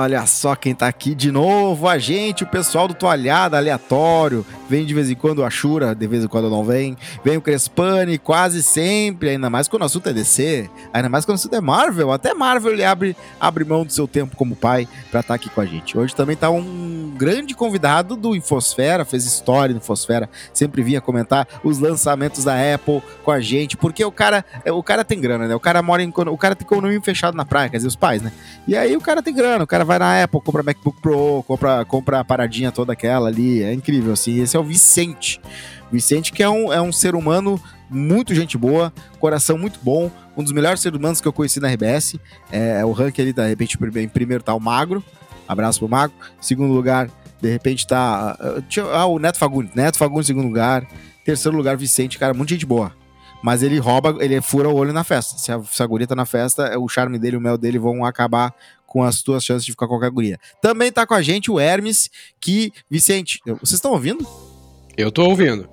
Olha só, quem tá aqui de novo, a gente, o pessoal do Toalhada Aleatório. Vem de vez em quando o Ashura, de vez em quando não vem. Vem o Crespani, quase sempre, ainda mais quando o assunto é DC, ainda mais quando o assunto é Marvel. Até Marvel ele abre, abre mão do seu tempo como pai pra estar tá aqui com a gente. Hoje também tá um grande convidado do Infosfera, fez história no Infosfera, sempre vinha comentar os lançamentos da Apple com a gente, porque o cara, o cara tem grana, né? O cara mora em, o cara tem condomínio fechado na praia, quer dizer, os pais, né? E aí o cara tem grana, o cara vai na Apple, compra MacBook Pro, compra, compra a paradinha toda aquela ali, é incrível, assim. Esse é o Vicente. Vicente que é um, é um ser humano muito gente boa, coração muito bom, um dos melhores seres humanos que eu conheci na RBS. É, é o ranking ali, de repente, em primeiro tá o Magro, abraço pro Magro. Segundo lugar, de repente tá ah, o Neto Fagundes, Neto Fagundes em segundo lugar. Terceiro lugar, Vicente, cara, muito gente boa. Mas ele rouba, ele fura o olho na festa. Se a, se a guria tá na festa, o charme dele, o mel dele vão acabar com as tuas chances de ficar com qualquer guria. Também tá com a gente o Hermes, que. Vicente, vocês estão ouvindo? Eu tô ouvindo.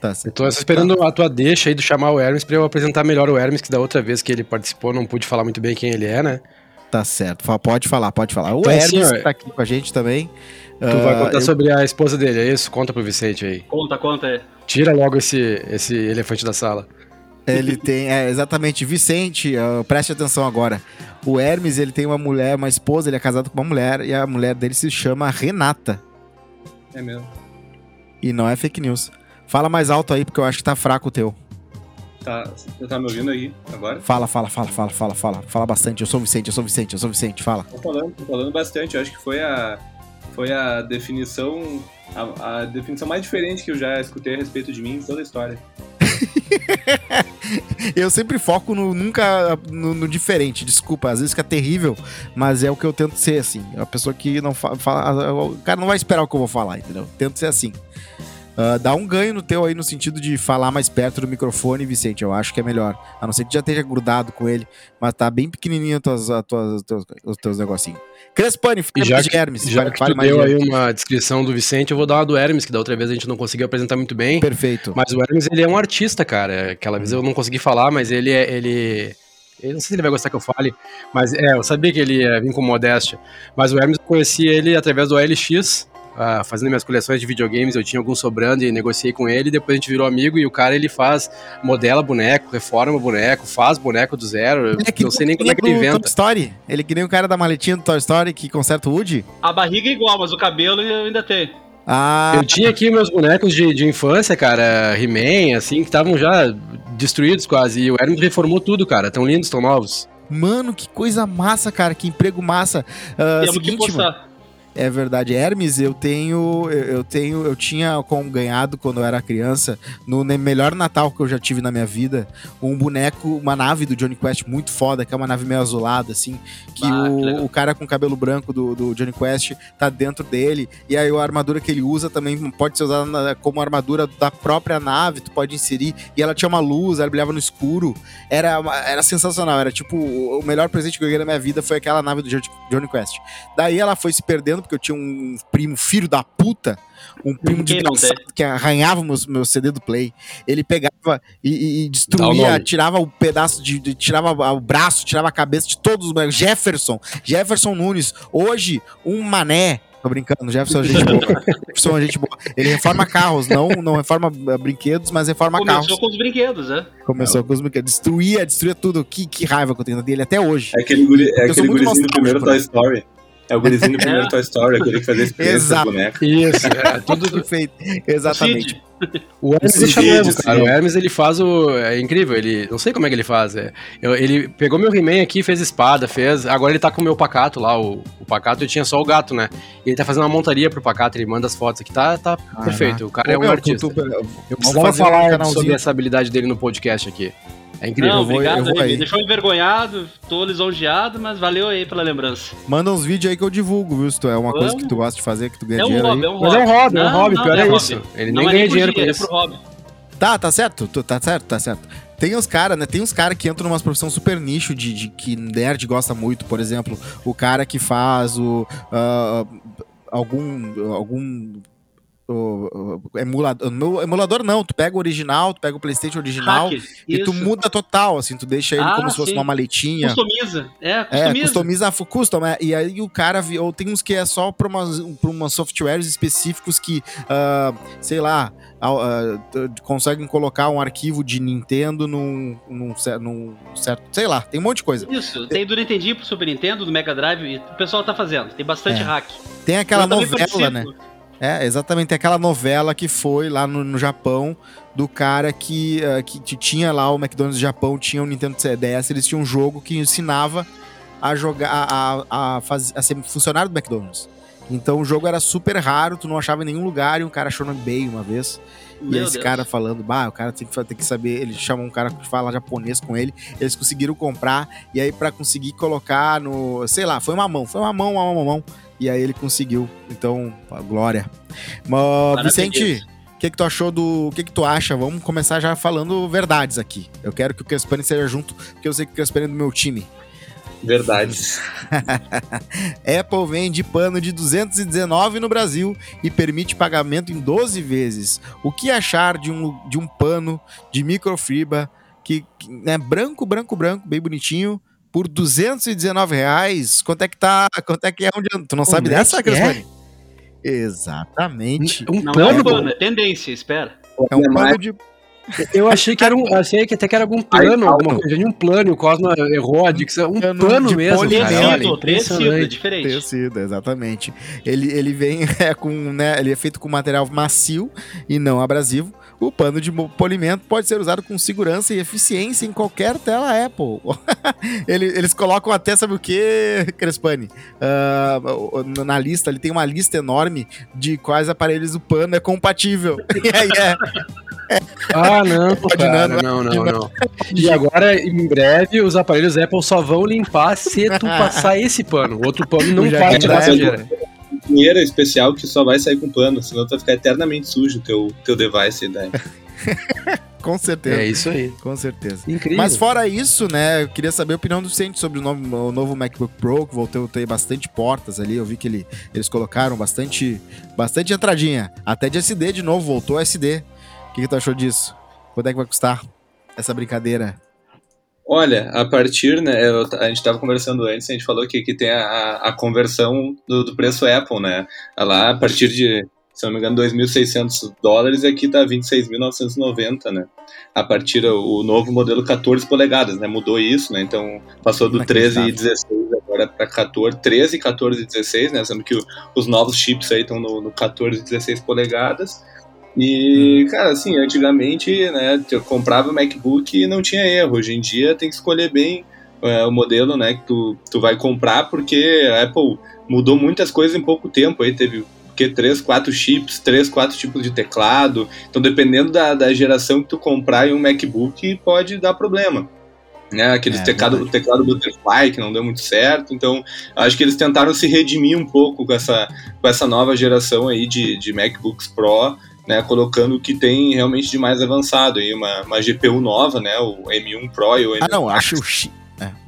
Tá, eu tô esperando a tua deixa aí de chamar o Hermes pra eu apresentar melhor o Hermes, que da outra vez que ele participou não pude falar muito bem quem ele é, né? Tá certo. Pode falar, pode falar. O então, Hermes assim, tá aqui com a gente também. Tu uh, vai contar eu... sobre a esposa dele, é isso? Conta pro Vicente aí. Conta, conta, é. Tira logo esse, esse elefante da sala. Ele tem, é, exatamente, Vicente, uh, preste atenção agora. O Hermes, ele tem uma mulher, uma esposa, ele é casado com uma mulher, e a mulher dele se chama Renata. É mesmo. E não é fake news. Fala mais alto aí, porque eu acho que tá fraco o teu. Tá, você tá me ouvindo aí agora? Fala, fala, fala, fala, fala, fala. Fala bastante. Eu sou o Vicente, eu sou o Vicente, eu sou o Vicente, fala. Tô falando, tô falando bastante. Eu acho que foi a, foi a definição, a, a definição mais diferente que eu já escutei a respeito de mim em toda a história. eu sempre foco no nunca no, no, diferente, desculpa, às vezes fica terrível, mas é o que eu tento ser assim. A pessoa que não fala, fala o cara não vai esperar o que eu vou falar, entendeu? Tento ser assim. Uh, dá um ganho no teu aí no sentido de falar mais perto do microfone, Vicente. Eu acho que é melhor. A não ser que já esteja grudado com ele, mas tá bem pequenininho tuas, tuas, tuas, os teus negocinhos. Crespani, fale já que, Hermes. Já que tu deu aí uma descrição do Vicente, eu vou dar uma do Hermes, que da outra vez a gente não conseguiu apresentar muito bem. Perfeito. Mas o Hermes, ele é um artista, cara. Aquela vez eu não consegui falar, mas ele é... Ele... Eu não sei se ele vai gostar que eu fale, mas é, eu sabia que ele ia vir com modéstia. Mas o Hermes, eu conheci ele através do OLX, uh, fazendo minhas coleções de videogames, eu tinha alguns sobrando e negociei com ele, depois a gente virou amigo e o cara ele faz, modela boneco, reforma boneco, faz boneco do zero, é que não sei nem como é que ele inventa. Toy Story, ele que nem o cara da maletinha do Toy Story que conserta o Woody. A barriga é igual, mas o cabelo eu ainda tem. Ah. Eu tinha aqui meus bonecos de, de infância, cara, He-Man, assim, que estavam já destruídos quase. E o Hermes reformou tudo, cara. Tão lindos, tão novos. Mano, que coisa massa, cara. Que emprego massa. Uh, Temos seguinte, que postar. Mano, é verdade. Hermes, eu tenho. Eu tenho. Eu tinha como ganhado quando eu era criança, no melhor Natal que eu já tive na minha vida, um boneco, uma nave do Johnny Quest muito foda, que é uma nave meio azulada, assim. Que, ah, o, que o, cara com cabelo branco do, do, Johnny Quest tá dentro dele. E aí a armadura que ele usa também pode ser usada como armadura da própria nave, tu pode inserir. E ela tinha uma luz, ela brilhava no escuro. Era, era sensacional. Era tipo, o melhor presente que eu ganhei na minha vida foi aquela nave do Johnny Quest. Daí ela foi se perdendo porque eu tinha um primo filho da puta, um primo de que arranhava o meu, meu CD do Play. Ele pegava e, e destruía, tirava o pedaço de, de, tirava o braço, tirava a cabeça de todos os Jefferson, Jefferson Nunes, hoje um mané Tô brincando, Jefferson é gente boa. Jefferson é gente boa. Ele reforma carros, não, não reforma eh, brinquedos, mas reforma Começou carros. Começou com os brinquedos, né? Começou com os brinquedos. Destruía, destruía tudo. Que, que raiva que eu tenho dele até hoje. É aquele, guri, é aquele gurizinho do primeiro Toy Story. É o gurizinho do primeiro Toy Story, aquele que fazia experiência do boneco. Isso, é, tudo feito. Exatamente. O Hermes é mesmo, cara. O Hermes ele faz o. É incrível, ele. Não sei como é que ele faz. É. Eu, ele pegou meu He-Man aqui, fez espada, fez. Agora ele tá com o meu pacato lá. O, o pacato eu tinha só o gato, né? E ele tá fazendo uma montaria pro pacato, ele manda as fotos aqui. Tá, tá ah, perfeito. O cara é um artista. Eu precisava falar um sobre essa habilidade dele no podcast aqui. É incrível. Não, obrigado eu vou, eu vou aí. Me deixou envergonhado, tô lisonjeado, mas valeu aí pela lembrança. Manda uns vídeos aí que eu divulgo, viu? Se tu é uma Vamos. coisa que tu gosta de fazer, que tu ganha é um dinheiro hobby, aí. É um hobby, mas é um hobby, não, é um hobby, pior é, é isso. Ele não nem ganha dinheiro com isso. É pro hobby. Tá, tá certo, tá certo, tá certo. Tem uns caras, né? Tem uns caras que entram numa profissão super nicho de, de, que nerd gosta muito, por exemplo, o cara que faz o. Uh, algum. algum o, o emulador, no emulador não, tu pega o original, tu pega o PlayStation original Hacker, e tu isso. muda total, assim, tu deixa ele Ah, como se fosse sim. uma maletinha. Customiza. É, É, customiza. customiza, fu- custom, é, e aí o cara, ou tem uns que é só pra umas, pra umas softwares específicos que, ah, sei lá, ah, t- conseguem colocar um arquivo de Nintendo num, num, num certo, sei lá, tem um monte de coisa. Isso, tem do Nintendinho pro Super Nintendo, do Mega Drive, e o pessoal tá fazendo. Tem bastante É. hack. Tem aquela Eu novela, né? É, exatamente, aquela novela que foi lá no, no Japão do cara que, que, que tinha lá o McDonald's do Japão, tinha o Nintendo DS, eles tinham um jogo que ensinava a jogar, a, a, a, faz- a ser funcionário do McDonald's. Então o jogo era super raro, tu não achava em nenhum lugar e um cara achou no eBay uma vez. E Meu esse Deus. cara falando, bah, o cara tem que, tem que saber, ele chama um cara que fala japonês com ele, eles conseguiram comprar, e aí pra conseguir colocar no, sei lá, foi uma mão, foi uma mão, uma mão, uma mão, e aí ele conseguiu, então, glória. Mas. Vicente, o que que tu achou do, o que que tu acha? Vamos começar já falando verdades aqui. Eu quero que o Crespani seja junto, porque eu sei que o Crespani é do meu time. Verdades. Apple vende pano de 219 no Brasil e permite pagamento em 12 vezes. O que achar de um, de um pano de microfibra que, que é branco, branco, branco, bem bonitinho, por 219 reais? Quanto é que tá? Quanto é que é onde Tu não sabe é dessa, é? Exatamente. Um Não é pano? um pano, é tendência, espera. É um É pano de. Eu achei que era um. Achei que até que era algum plano, alguma coisa de um plano, o Cosmo errou a dicção. Um pano de mesmo, polimento. cara. Olha, Tecido, tecido, é diferente. Tecido, exatamente. Ele, ele vem é, com, né, ele é feito com material macio e não abrasivo. O pano de polimento pode ser usado com segurança e eficiência em qualquer tela Apple. Ele- eles colocam até, sabe o que, Crespani? O- na lista, ele tem uma lista enorme de quais aparelhos o pano é compatível. E aí é, Ah, não, cara, não, não, não, não. E agora, em breve, os aparelhos Apple só vão limpar se tu passar esse pano. O outro pano não que tirar sujeira. Dinheiro especial que só vai sair com pano, senão tu vai ficar eternamente sujo o teu, teu device daí. com certeza. É isso aí. Com certeza. Incrível. Mas fora isso, né, eu queria saber a opinião do Vicente sobre o novo, o novo MacBook Pro, que voltou a ter bastante portas ali. Eu vi que ele, eles colocaram bastante, bastante entradinha. Até de SD de novo, voltou SD. O que, que tu achou disso? Quanto é que vai custar essa brincadeira? Olha, a partir, né, eu- a gente estava conversando antes, a gente falou que, que tem a, a- conversão do, do preço Apple, né? Lá, a partir de, se não me engano, 2.600 dólares, e aqui tá 26.990, né? A partir o novo modelo 14 polegadas, né? Mudou isso, né? Então passou do 13 e 16 agora para 14, 13, 14 e 16, né? Sendo que o- os novos chips aí estão no, no 14 e 16 polegadas. E, cara, assim, antigamente, né, eu comprava o MacBook e não tinha erro. Hoje em dia tem que escolher bem é, o modelo, né, que tu, tu vai comprar, porque a Apple mudou muitas coisas em pouco tempo. Aí teve que três, quatro chips, três, quatro tipos de teclado. Então, dependendo da, da geração que tu comprar em um MacBook, pode dar problema. Né, aqueles É, teclado, verdade. teclado Butterfly que não deu muito certo. Então, acho que eles tentaram se redimir um pouco com essa, com essa nova geração aí de, de MacBooks Pro né, colocando o que tem realmente de mais avançado aí, uma, uma GPU nova, né, o M1 Pro e o M1 Ah, não, acho o chip,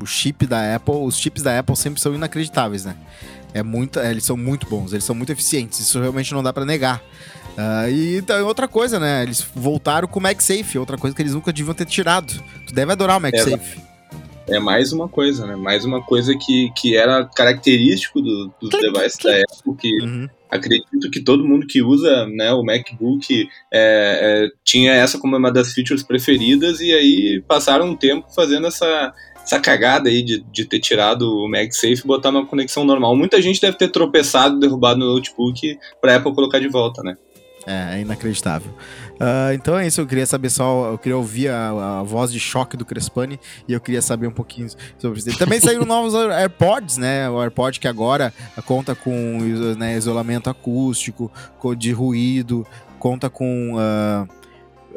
o chip da Apple, os chips da Apple sempre são inacreditáveis, né? É muito, é, eles são muito bons, eles são muito eficientes, isso realmente não dá pra negar. Ah, e então, outra coisa, né? Eles voltaram com o MagSafe, outra coisa que eles nunca deviam ter tirado. Tu deve adorar o MagSafe. É mais uma coisa, né, mais uma coisa que, que era característico do, dos devices da Apple, que Uhum. Acredito que todo mundo que usa né, o MacBook é, é, tinha essa como uma das features preferidas e aí passaram um tempo fazendo essa, essa cagada aí de, de ter tirado o MagSafe e botar uma conexão normal. Muita gente deve ter tropeçado, derrubado no notebook pra Apple colocar de volta, né? É, é inacreditável. Ah, então é isso, eu queria saber só, eu queria ouvir a, a voz de choque do Crespani e eu queria saber um pouquinho sobre isso. Também saíram novos AirPods, né? O AirPod que agora conta com né, isolamento acústico, co- de ruído, conta com. ah,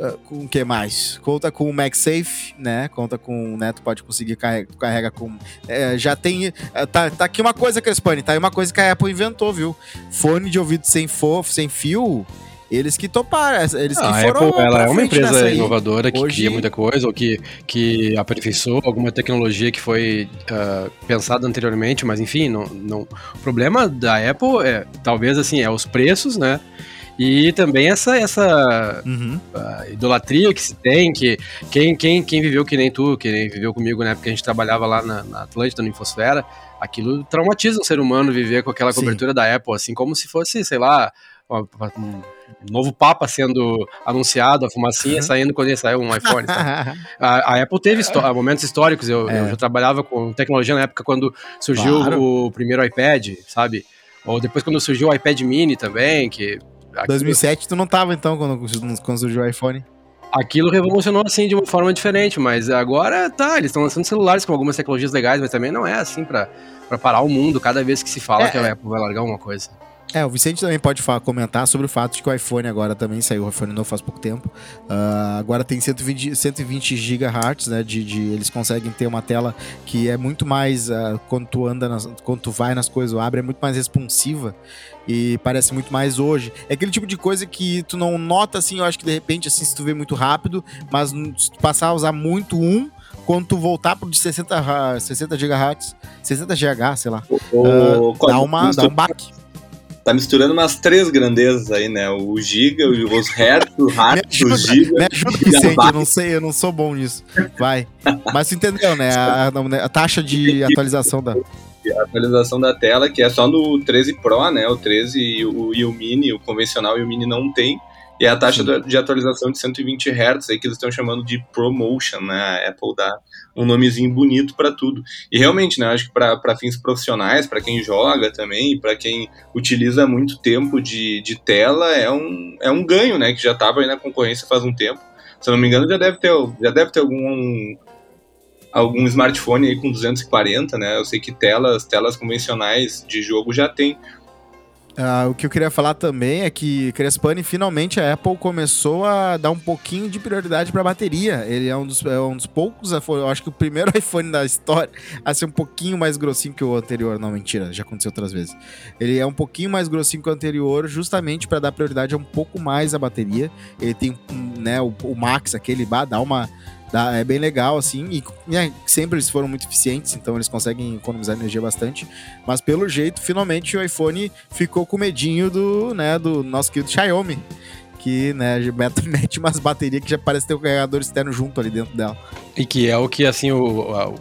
ah, com o que mais? Conta com o MagSafe, né? Conta com, né? Tu pode conseguir carregar, carrega com. é, já tem. Tá, tá aqui uma coisa, Crespani, tá aí uma coisa que a Apple inventou, viu? Fone de ouvido sem, fo, sem fio, eles que toparam, eles que Ah, a foram. Apple ela é uma empresa inovadora que Hoje- cria muita coisa, ou que, que aperfeiçoou alguma tecnologia que foi ah, pensada anteriormente, mas enfim, não, não. O problema da Apple é, talvez assim, é os preços, né? E também essa, essa Uhum. uh, idolatria que se tem, que quem, quem, quem viveu que nem tu, que nem viveu comigo na época que a gente trabalhava lá na, na Atlântida, no Infosfera, aquilo traumatiza um ser humano viver com aquela Sim. cobertura da Apple, assim, como se fosse, sei lá, um novo Papa sendo anunciado, a fumacinha saindo quando ia sair um iPhone. A, a Apple teve histó- momentos históricos. Eu, É. eu já trabalhava com tecnologia na época quando surgiu Claro. o primeiro iPad, sabe? Ou depois quando surgiu o iPad Mini também, que. aquilo- 2007 tu não tava então quando, quando surgiu o iPhone. Aquilo revolucionou assim de uma forma diferente, mas agora tá, eles estão lançando celulares com algumas tecnologias legais, mas também não é assim pra parar o mundo cada vez que se fala É, que a Apple vai largar alguma coisa. É, o Vicente também pode falar, comentar sobre o fato de que o iPhone agora também saiu, o iPhone novo faz pouco tempo. Ah, agora tem 120, 120 GHz, né? De, de- eles conseguem ter uma tela que é muito mais. ah, quando tu anda, nas, quando tu vai nas coisas ou abre, é muito mais responsiva e parece muito mais hoje. É aquele tipo de coisa que tu não nota assim, eu acho que de repente, assim, se tu vê muito rápido, mas se tu passar a usar muito um. Quando tu voltar pro de 60, ra- 60 GHz, 60 GH, sei lá, O- Ah, dá, uma, dá um baque. Tá misturando umas três grandezas aí, né? O Giga, os Hertz, o Hertz, o Giga. me ajuda, Vicente, eu não sei, eu não sou bom nisso. Vai. Mas tu entendeu, né? A, a- a taxa de atualização da. A atualização da tela, que é só no 13 Pro, né? O 13 e o, e o Mini, o convencional e o Mini não tem. E a taxa Sim. de atualização de 120 Hz aí que eles estão chamando de ProMotion, né? A Apple dá um nomezinho bonito para tudo. E realmente, né? Acho que para fins profissionais, para quem joga também, para quem utiliza muito tempo de, de tela, é um, é um ganho, né? Que já estava aí na concorrência faz um tempo. Se eu não me engano, já deve ter, já deve ter algum algum smartphone aí com 240, né? Eu sei que telas, telas convencionais de jogo já tem. Ah, o que eu queria falar também é que Crespani, finalmente a Apple começou a dar um pouquinho de prioridade para bateria. Ele é um, dos, é um dos poucos, eu acho que o primeiro iPhone da história a ser um pouquinho mais grossinho que o anterior. Não, mentira, já aconteceu outras vezes. Ele é um pouquinho mais grossinho que o anterior, justamente para dar prioridade a um pouco mais a bateria. Ele tem né, o, o Max, aquele, dá uma. Dá- é bem legal, assim, e né, sempre eles foram muito eficientes, então eles conseguem economizar energia bastante. Mas pelo jeito, finalmente o iPhone ficou com medinho do, né, do nosso querido Xiaomi. Que, né, mete, umas baterias que já parece ter um carregador externo junto ali dentro dela. E que é o que, assim, o,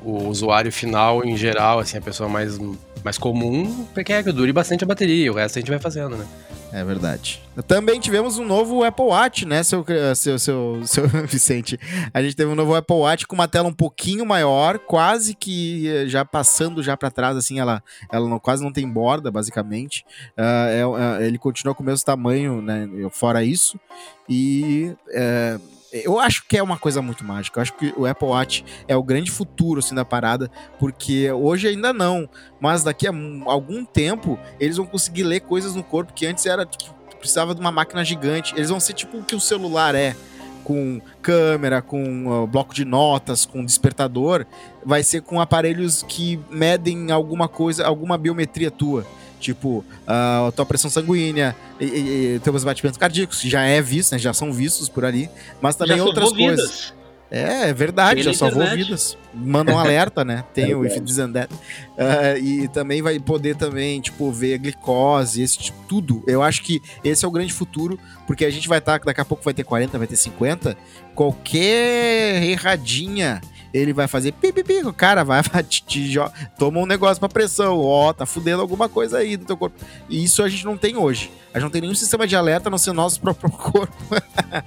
o usuário final, em geral, assim, a pessoa mais, mais comum, quer que dure bastante a bateria, o resto a gente vai fazendo, né? É verdade. Também tivemos um novo Apple Watch, né, seu, seu, seu, seu Vicente? A gente teve um novo Apple Watch com uma tela um pouquinho maior, quase que eh, já passando já para trás, assim, ela, ela não, quase não tem borda, basicamente. Ah, é- é- ele continua com o mesmo tamanho, né, fora isso. E é, eu acho que é uma coisa muito mágica. Eu acho que o Apple Watch é o grande futuro, assim, da parada, porque hoje ainda não, mas daqui a um- algum tempo eles vão conseguir ler coisas no corpo que antes era, tipo, precisava de uma máquina gigante. Eles vão ser tipo o que o celular é, com câmera, com ó, bloco de notas, com despertador, vai ser com aparelhos que medem alguma coisa, alguma biometria tua. Tipo, ah, a tua pressão sanguínea, e, e, teus batimentos cardíacos, que já é visto, né? Já são vistos por ali, mas também Já outras coisas. É, é verdade, Tem já salvou vidas. Manda um alerta, né? Tem o If. This and That. Ah, e também vai poder também, tipo, ver a glicose, esse tipo, tudo. Eu acho que esse é o grande futuro, porque a gente vai estar, daqui a pouco vai ter 40, vai ter 50. Qualquer erradinha, ele vai fazer pi, pi, pi, o cara vai, vai te, te toma um negócio pra pressão, ó, tá fudendo alguma coisa aí do teu corpo. E isso a gente não tem hoje. A gente não tem nenhum sistema de alerta, a não ser o nosso próprio corpo.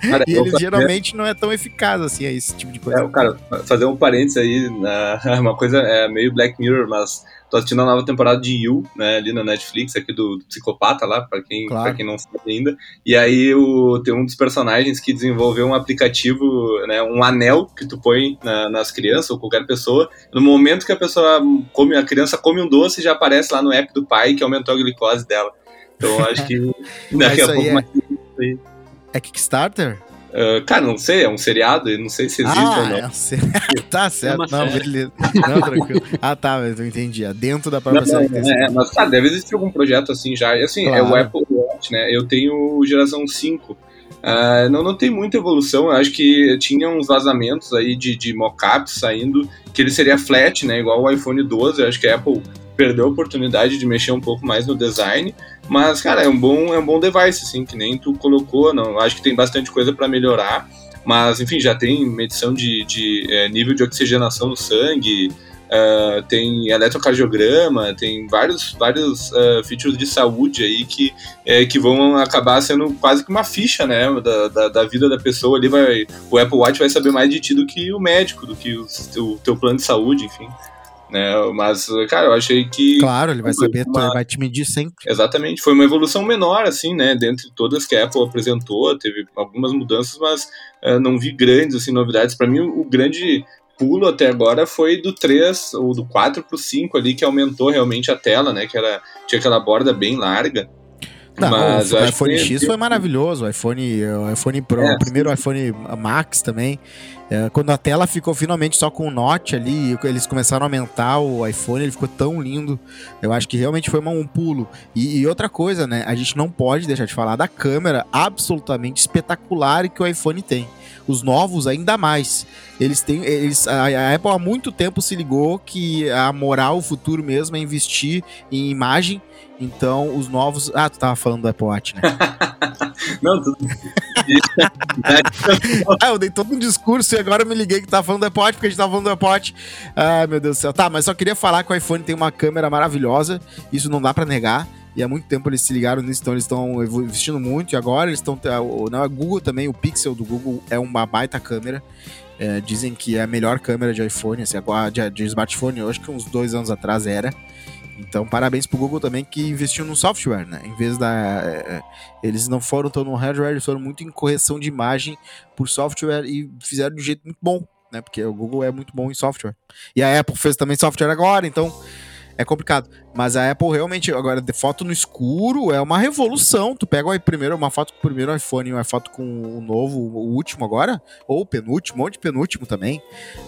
Cara, E ele geralmente não é tão eficaz assim, é esse tipo de coisa. É, cara, fazer um parênteses aí, na- uma coisa é meio Black Mirror, mas tô assistindo a nova temporada de You, né, ali na Netflix, aqui do, do Psicopata lá, pra quem, Claro. pra quem não sabe ainda. E aí o, tem um dos personagens que desenvolveu um aplicativo, né, um anel que tu põe na- nas crianças ou qualquer pessoa. No momento que a pessoa come, a criança come um doce, já aparece lá no app do pai que aumentou a glicose dela. Então acho que daqui a pouco é- mais. É Kickstarter? Ah, cara, não sei, é um seriado, eu não sei se existe ou ah, não. é um ser- tá certo. uma não, série. beleza. Não, tranquilo. Ah, tá, mas eu entendi. É dentro da própria Não, série. não, tem é, mas cara, deve existir algum projeto assim já. E assim, é o Claro. Apple Watch, né? Eu tenho geração 5. Ah, não, não tem muita evolução. Eu acho que tinha uns vazamentos aí de, de mockups saindo que ele seria flat, né? Igual o iPhone 12. Eu acho que a Apple perdeu a oportunidade de mexer um pouco mais no design. Mas, cara, é um bom, é um bom device, assim, que nem tu colocou. Não, acho que tem bastante coisa para melhorar. Mas, enfim, já tem medição de, de é, nível de oxigenação no sangue, Uh, tem eletrocardiograma, tem vários, vários uh, features de saúde aí que, é, que vão acabar sendo quase que uma ficha, né, da, da, da, vida da pessoa ali, vai, o Apple Watch vai saber mais de ti do que o médico, do que o, o teu plano de saúde, enfim. Né, mas, cara, eu achei que... Claro, ele vai saber, uma... ele vai te medir sempre. Exatamente, foi uma evolução menor, assim, né, dentre todas que a Apple apresentou, teve algumas mudanças, mas uh, não vi grandes, assim, novidades. Para mim, o, grande pulo até agora foi do 3 ou do 4 pro 5 ali, que aumentou realmente a tela, né? Que era, tinha aquela borda bem larga. Não, Mas o iPhone que... X foi maravilhoso, o iPhone, o iPhone Pro, é, o primeiro iPhone Max também. É, quando a tela ficou finalmente só com o Note ali, eles começaram a aumentar o iPhone, ele ficou tão lindo. Eu acho que realmente foi um pulo. E, e, outra coisa, né? A gente não pode deixar de falar da câmera absolutamente espetacular que o iPhone tem os novos ainda mais. Eles têm, eles, a, a, Apple há muito tempo se ligou que a moral, o futuro mesmo é investir em imagem. Então, os novos. Ah, tu tava falando do Apple Watch, né? Não, tudo. ah, eu dei todo um discurso e agora eu me liguei que tava falando do Apple Watch, porque a gente tava falando do Apple Watch. Ai, meu Deus do céu. Tá, mas só queria falar que o iPhone tem uma câmera maravilhosa. Isso não dá para negar. E há muito tempo eles se ligaram nisso, então eles estão investindo muito. E agora eles estão. Na Google também, o Pixel do Google é uma baita câmera. É, dizem que é a melhor câmera de iPhone, assim, de, de smartphone, eu acho que uns dois anos atrás era. Então, parabéns pro Google também que investiu no software, né? Em vez da. É, é eles não foram tão no hardware, eles foram muito em correção de imagem por software e fizeram de um jeito muito bom, né? Porque o Google é muito bom em software. E a Apple fez também software agora, então é complicado. Mas a Apple realmente, agora, de foto no escuro é uma revolução. Tu pega o primeiro, uma foto com o primeiro iPhone e uma foto com o novo, o último agora, ou o penúltimo, um monte de penúltimo também,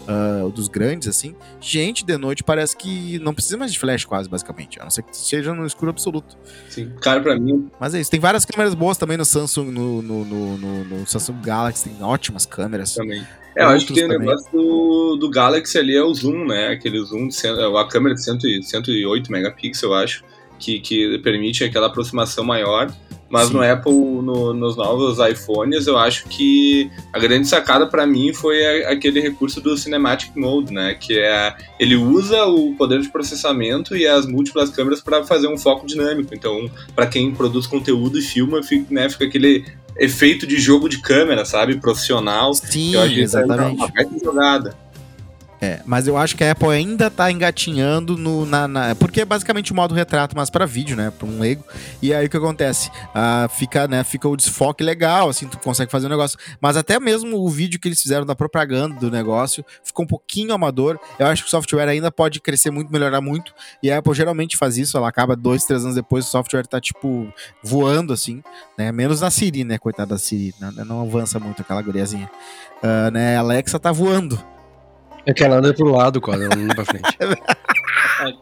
uh, dos grandes, assim. Gente, de noite parece que não precisa mais de flash quase, basicamente. A não ser que seja no escuro absoluto. Sim, cara, pra mim... Mas é isso. Tem várias câmeras boas também no Samsung, no, no, no, no, Samsung Galaxy, tem ótimas câmeras. Também. É, eu acho que tem o um negócio do, do Galaxy ali é o zoom, né? Aquele zoom, de, é, a câmera de 100, 108 megapixels, eu acho, que, que permite aquela aproximação maior. Mas Sim. no Apple, no, nos novos iPhones, eu acho que a grande sacada para mim foi a, aquele recurso do Cinematic Mode, né? Que é ele usa o poder de processamento e as múltiplas câmeras para fazer um foco dinâmico. Então, para quem produz conteúdo e filma, fica, né, fica aquele efeito de jogo de câmera, sabe? Profissional. Sim, eu acho exatamente. Uma jogada. É, mas eu acho que a Apple ainda tá engatinhando no, na, na porque é basicamente o modo retrato, mas para vídeo, né, para um leigo. E aí o que acontece? Ah, fica, né, fica o desfoque legal, assim, tu consegue fazer o um negócio. Mas até mesmo o vídeo que eles fizeram da propaganda do negócio ficou um pouquinho amador. Eu acho que o software ainda pode crescer muito, melhorar muito. E a Apple geralmente faz isso, ela acaba dois, três anos depois, o software tá tipo voando, assim, né? Menos na Siri, né, coitada da Siri, não, não avança muito aquela guriazinha. Uh, né, a Alexa tá voando. É que ela anda pro lado quando ela anda pra frente.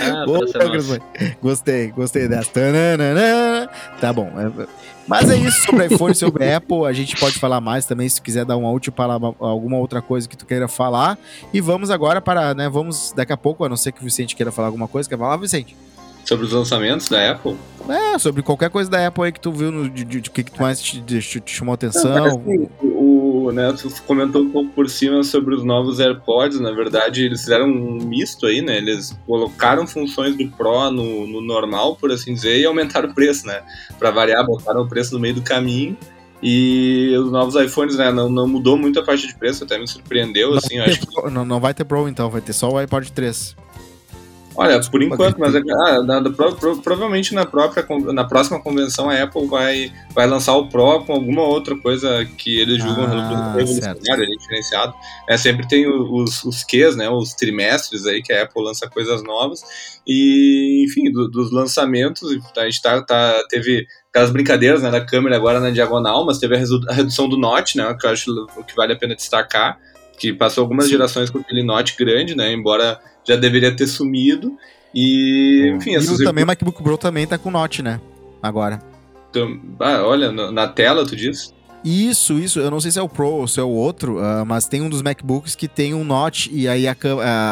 ah, gostei, gostei dessa. Tá bom. É, mas é isso sobre iPhone, sobre Apple. A gente pode falar mais também se quiser dar uma útil para alguma outra coisa que tu queira falar. E vamos agora para, né? Vamos daqui a pouco, a não ser que o Vicente queira falar alguma coisa. Quer falar, Vicente? Sobre os lançamentos da Apple? É, sobre qualquer coisa da Apple aí que tu viu, no, de, de, de que, que tu mais te, te, te chamou atenção. Não, né, tu comentou um pouco por cima sobre os novos AirPods, na verdade eles fizeram um misto aí, né, eles colocaram funções do Pro no, no normal, por assim dizer, e aumentaram o preço, né, para variar, botaram o preço no meio do caminho, e os novos iPhones, né, não, não mudou muito a faixa de preço, até me surpreendeu, não assim, acho que... Não, não vai ter Pro então, vai ter só o iPod 3. Olha, por enquanto, mas é ah, na, na, pro, pro, provavelmente na própria na próxima convenção a Apple vai, vai lançar o Pro com alguma outra coisa que eles julgam ah, revolucionária, diferenciado. É, sempre tem os, os Qs, né, os trimestres aí que a Apple lança coisas novas. E, enfim, do, dos lançamentos, a gente tá, tá, teve aquelas brincadeiras né, da câmera agora na diagonal, mas teve a, a redução do Note, né, que eu acho que vale a pena destacar, que passou algumas Sim. gerações com aquele Note grande, né, embora já deveria ter sumido. E, enfim, E também o MacBook Pro também tá com Note, né? Agora. Então, ah, olha, na tela, tu diz? Isso, isso. Eu não sei se é o Pro ou se é o outro, ah, mas tem um dos MacBooks que tem um Note e aí a,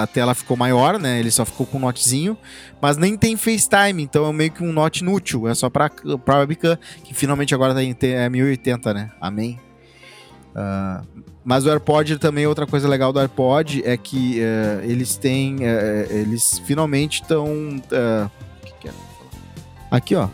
a tela ficou maior, né? Ele só ficou com um Notezinho, mas nem tem FaceTime, então é meio que um Note inútil. É só pra, pra webcam, que finalmente agora tá em é 1080, né? Amém. Ah, mas o AirPod também, outra coisa legal do AirPod é que eh, eles têm. eh, eles finalmente estão. o que que é? Aqui, ó.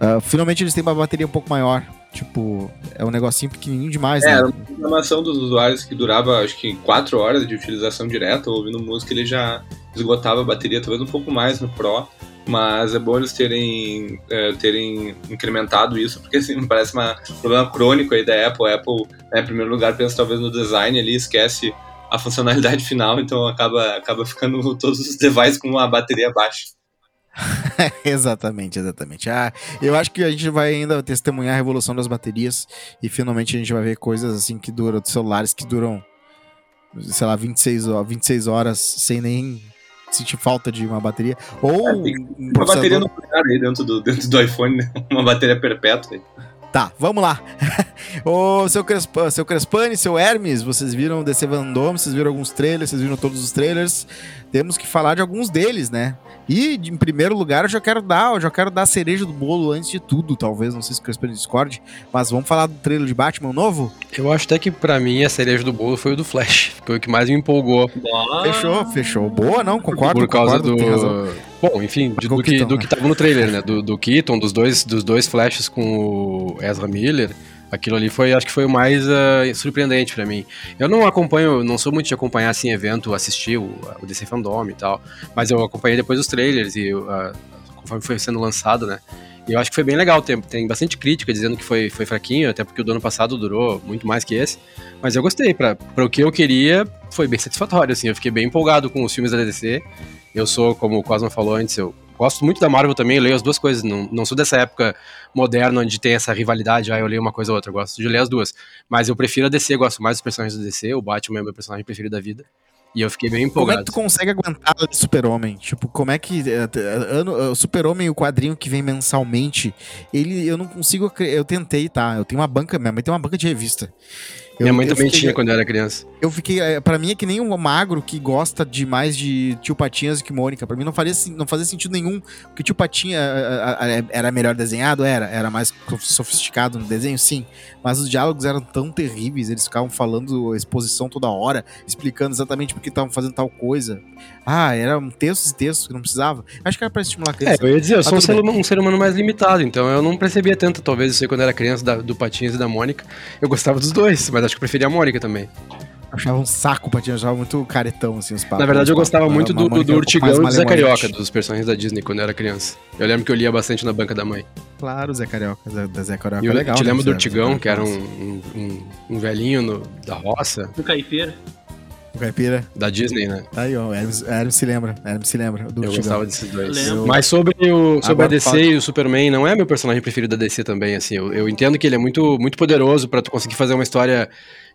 Ah, finalmente eles têm uma bateria um pouco maior. Tipo, é um negocinho pequenininho demais, É, né? era uma programação dos usuários que durava acho que 4 horas de utilização direta, ouvindo música, ele já esgotava a bateria, talvez um pouco mais no Pro, mas é bom eles terem, é, terem incrementado isso, porque assim, me parece uma- um problema crônico aí da Apple. A Apple, né, em primeiro lugar, pensa talvez no design ali, esquece a funcionalidade final, então acaba, acaba ficando todos os devices com a bateria baixa. exatamente, exatamente. Ah, eu acho que a gente vai ainda testemunhar a revolução das baterias e finalmente a gente vai ver coisas assim que duram, celulares que duram, sei lá, 26, ho- 26 horas sem nem sentir falta de uma bateria. Ou É, um Uma bateria nuclear aí dentro do, dentro do iPhone, né? uma bateria perpétua. Tá, vamos lá. Ô, seu, Crespa, seu Crespani, seu Hermes, vocês viram DC Vendôme, vocês viram alguns trailers, vocês viram todos os trailers. Temos que falar de alguns deles, né? E, em primeiro lugar, eu já quero dar, eu já quero dar a cereja do bolo antes de tudo, talvez, não sei se o Crespani discorde, mas vamos falar do trailer de Batman novo? Eu acho até que pra mim a cereja do bolo foi o do Flash. Foi o que mais me empolgou. Ah, Fechou, fechou. Boa, não? Concordo, por causa concordo, do. Bom, enfim, de- do, que, do né? que tava no trailer, né? Do, do Keaton, dos dois, dos dois flashes com o Ezra Miller. Aquilo ali foi, acho que foi o mais ah, surpreendente pra mim. Eu não acompanho, não sou muito de acompanhar assim evento, assistir o, o DC Fandom e tal, mas eu acompanhei depois os trailers e ah, conforme foi sendo lançado, né? E eu acho que foi bem legal. Tem, tem bastante crítica dizendo que foi, foi fraquinho, até porque o do ano passado durou muito mais que esse. Mas eu gostei. Pra o que eu queria, foi bem satisfatório, assim. Eu fiquei bem empolgado com os filmes da DC. Eu sou, como o Cosmo falou antes, eu gosto muito da Marvel também, eu leio as duas coisas. Não, não sou dessa época moderna onde tem essa rivalidade, ah, eu leio uma coisa ou outra. Eu gosto de ler as duas. Mas eu prefiro a DC, eu gosto mais dos personagens da DC. O Batman é o meu personagem preferido da vida. E eu fiquei bem Como é empolgado. que tu consegue aguentar Super-Homem? Tipo, como é que. ano- O Super-Homem, o quadrinho que vem mensalmente, ele eu não consigo. Eu tentei, tá? Eu tenho uma banca, minha mãe tem uma banca de revista. Eu- Minha mãe eu também fiquei- tinha quando eu era criança. Eu fiquei. eh, Pra mim é que nem um magro que gosta demais de Tio Patinhas e que Mônica. Pra mim não, faria, sen- não fazia sentido nenhum. Porque Tio Patinha eh, era melhor desenhado? Era. Era mais sofisticado no desenho? Sim. Mas os diálogos eram tão terríveis. Eles ficavam falando exposição toda hora, explicando exatamente por que estavam fazendo tal coisa. Ah, eram textos e textos que não precisava. Acho que era pra estimular a É, criança. eu ia dizer, eu Mas sou um ser, um ser humano mais limitado, então eu não percebia tanto, talvez, isso aí quando eu era criança, da- do Patinhas e da Mônica. Eu gostava dos dois, mas acho que eu preferia a Mônica também. Achava um saco o Patinha, achava muito caretão, assim, os papos. Na verdade, eu os gostava muito do, do, do Urtigão e do Zé. Carioca, dos personagens da Disney quando eu era criança. Eu lembro que eu lia bastante na banca da mãe. Claro, Zé Carioca. Zé, da Zé Carioca E eu é legal. te né, lembro do Urtigão, que era um, um, um- um velhinho no- da roça, Do caipira. O Caipira. da Disney, né? Tá aí, ó. Hermes, Hermes se lembra. Hermes se lembra. Do Eu gostava desses dois. Eu. Mas sobre, o, sobre a DC fala. e o Superman, não é meu personagem preferido da DC também, assim. Eu, eu entendo que ele é muito, muito poderoso pra tu conseguir fazer uma história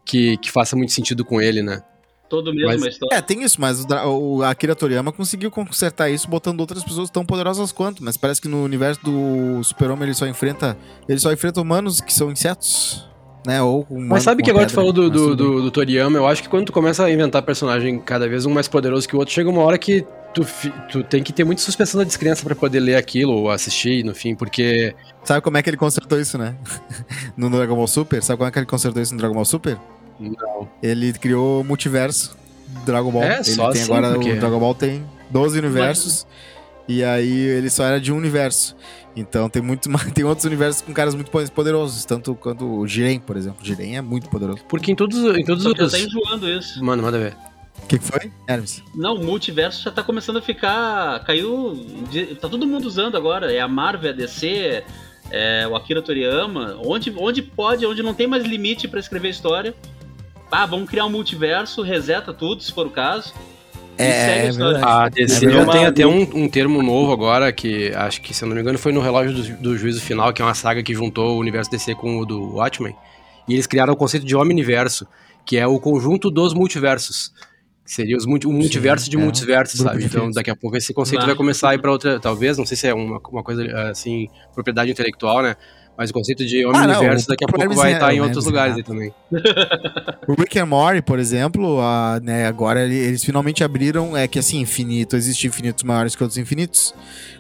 que, que faça muito sentido com ele, né? Todo mesmo Mas- história. É, tem isso, mas o, o Akira Toriyama conseguiu consertar isso botando outras pessoas tão poderosas quanto. Mas parece que no universo do Super-Homem ele só enfrenta. Ele só enfrenta humanos que são insetos. Né? Ou um Mas sabe que agora tu falou do, mas do, do, do Toriyama, eu acho que quando tu começa a inventar personagem cada vez um mais poderoso que o outro, chega uma hora que tu, tu tem que ter muita suspensão da descrença pra poder ler aquilo ou assistir, no fim, porque Sabe como é que ele consertou isso, né? no Dragon Ball Super? Sabe como é que ele consertou isso no Dragon Ball Super? não. Ele criou o multiverso do Dragon Ball. É, ele só tem assim, agora porque- o Dragon Ball tem 12 universos. E aí ele só era de um universo. Então tem muito mais- tem outros universos com caras muito poderosos, tanto quanto o Jiren, por exemplo. O Jiren é muito poderoso. Porque em todos, em todos os. tá enjoando isso. Mano, manda ver. O que, que foi? Hermes. Não, o multiverso já tá começando a ficar. Caiu. Tá todo mundo usando agora. É a Marvel, é a DC, é o Akira Toriyama. Onde, onde pode, onde não tem mais limite pra escrever história. Ah, vamos criar um multiverso, reseta tudo, se for o caso. É, é. A DC É já verdade. tem até um, um termo novo agora, que acho que, se eu não me engano, foi no relógio do, do juízo final, que é uma saga que juntou o universo DC com o do Watchmen. E eles criaram o conceito de Omniverso, que é o conjunto dos multiversos. Que seria os multi, o multiverso de é multiversos, sabe? Então, daqui a pouco esse conceito Vai. vai começar a ir pra outra. Talvez, não sei se é uma, uma coisa assim, propriedade intelectual, né? Mas o conceito de Ah, não, daqui a pouco vai estar em é- outros Hermes lugares é aí também. O Rick and Morty, por exemplo, a, né, agora ele- eles finalmente abriram, é que assim, infinito, existe infinitos maiores que outros infinitos.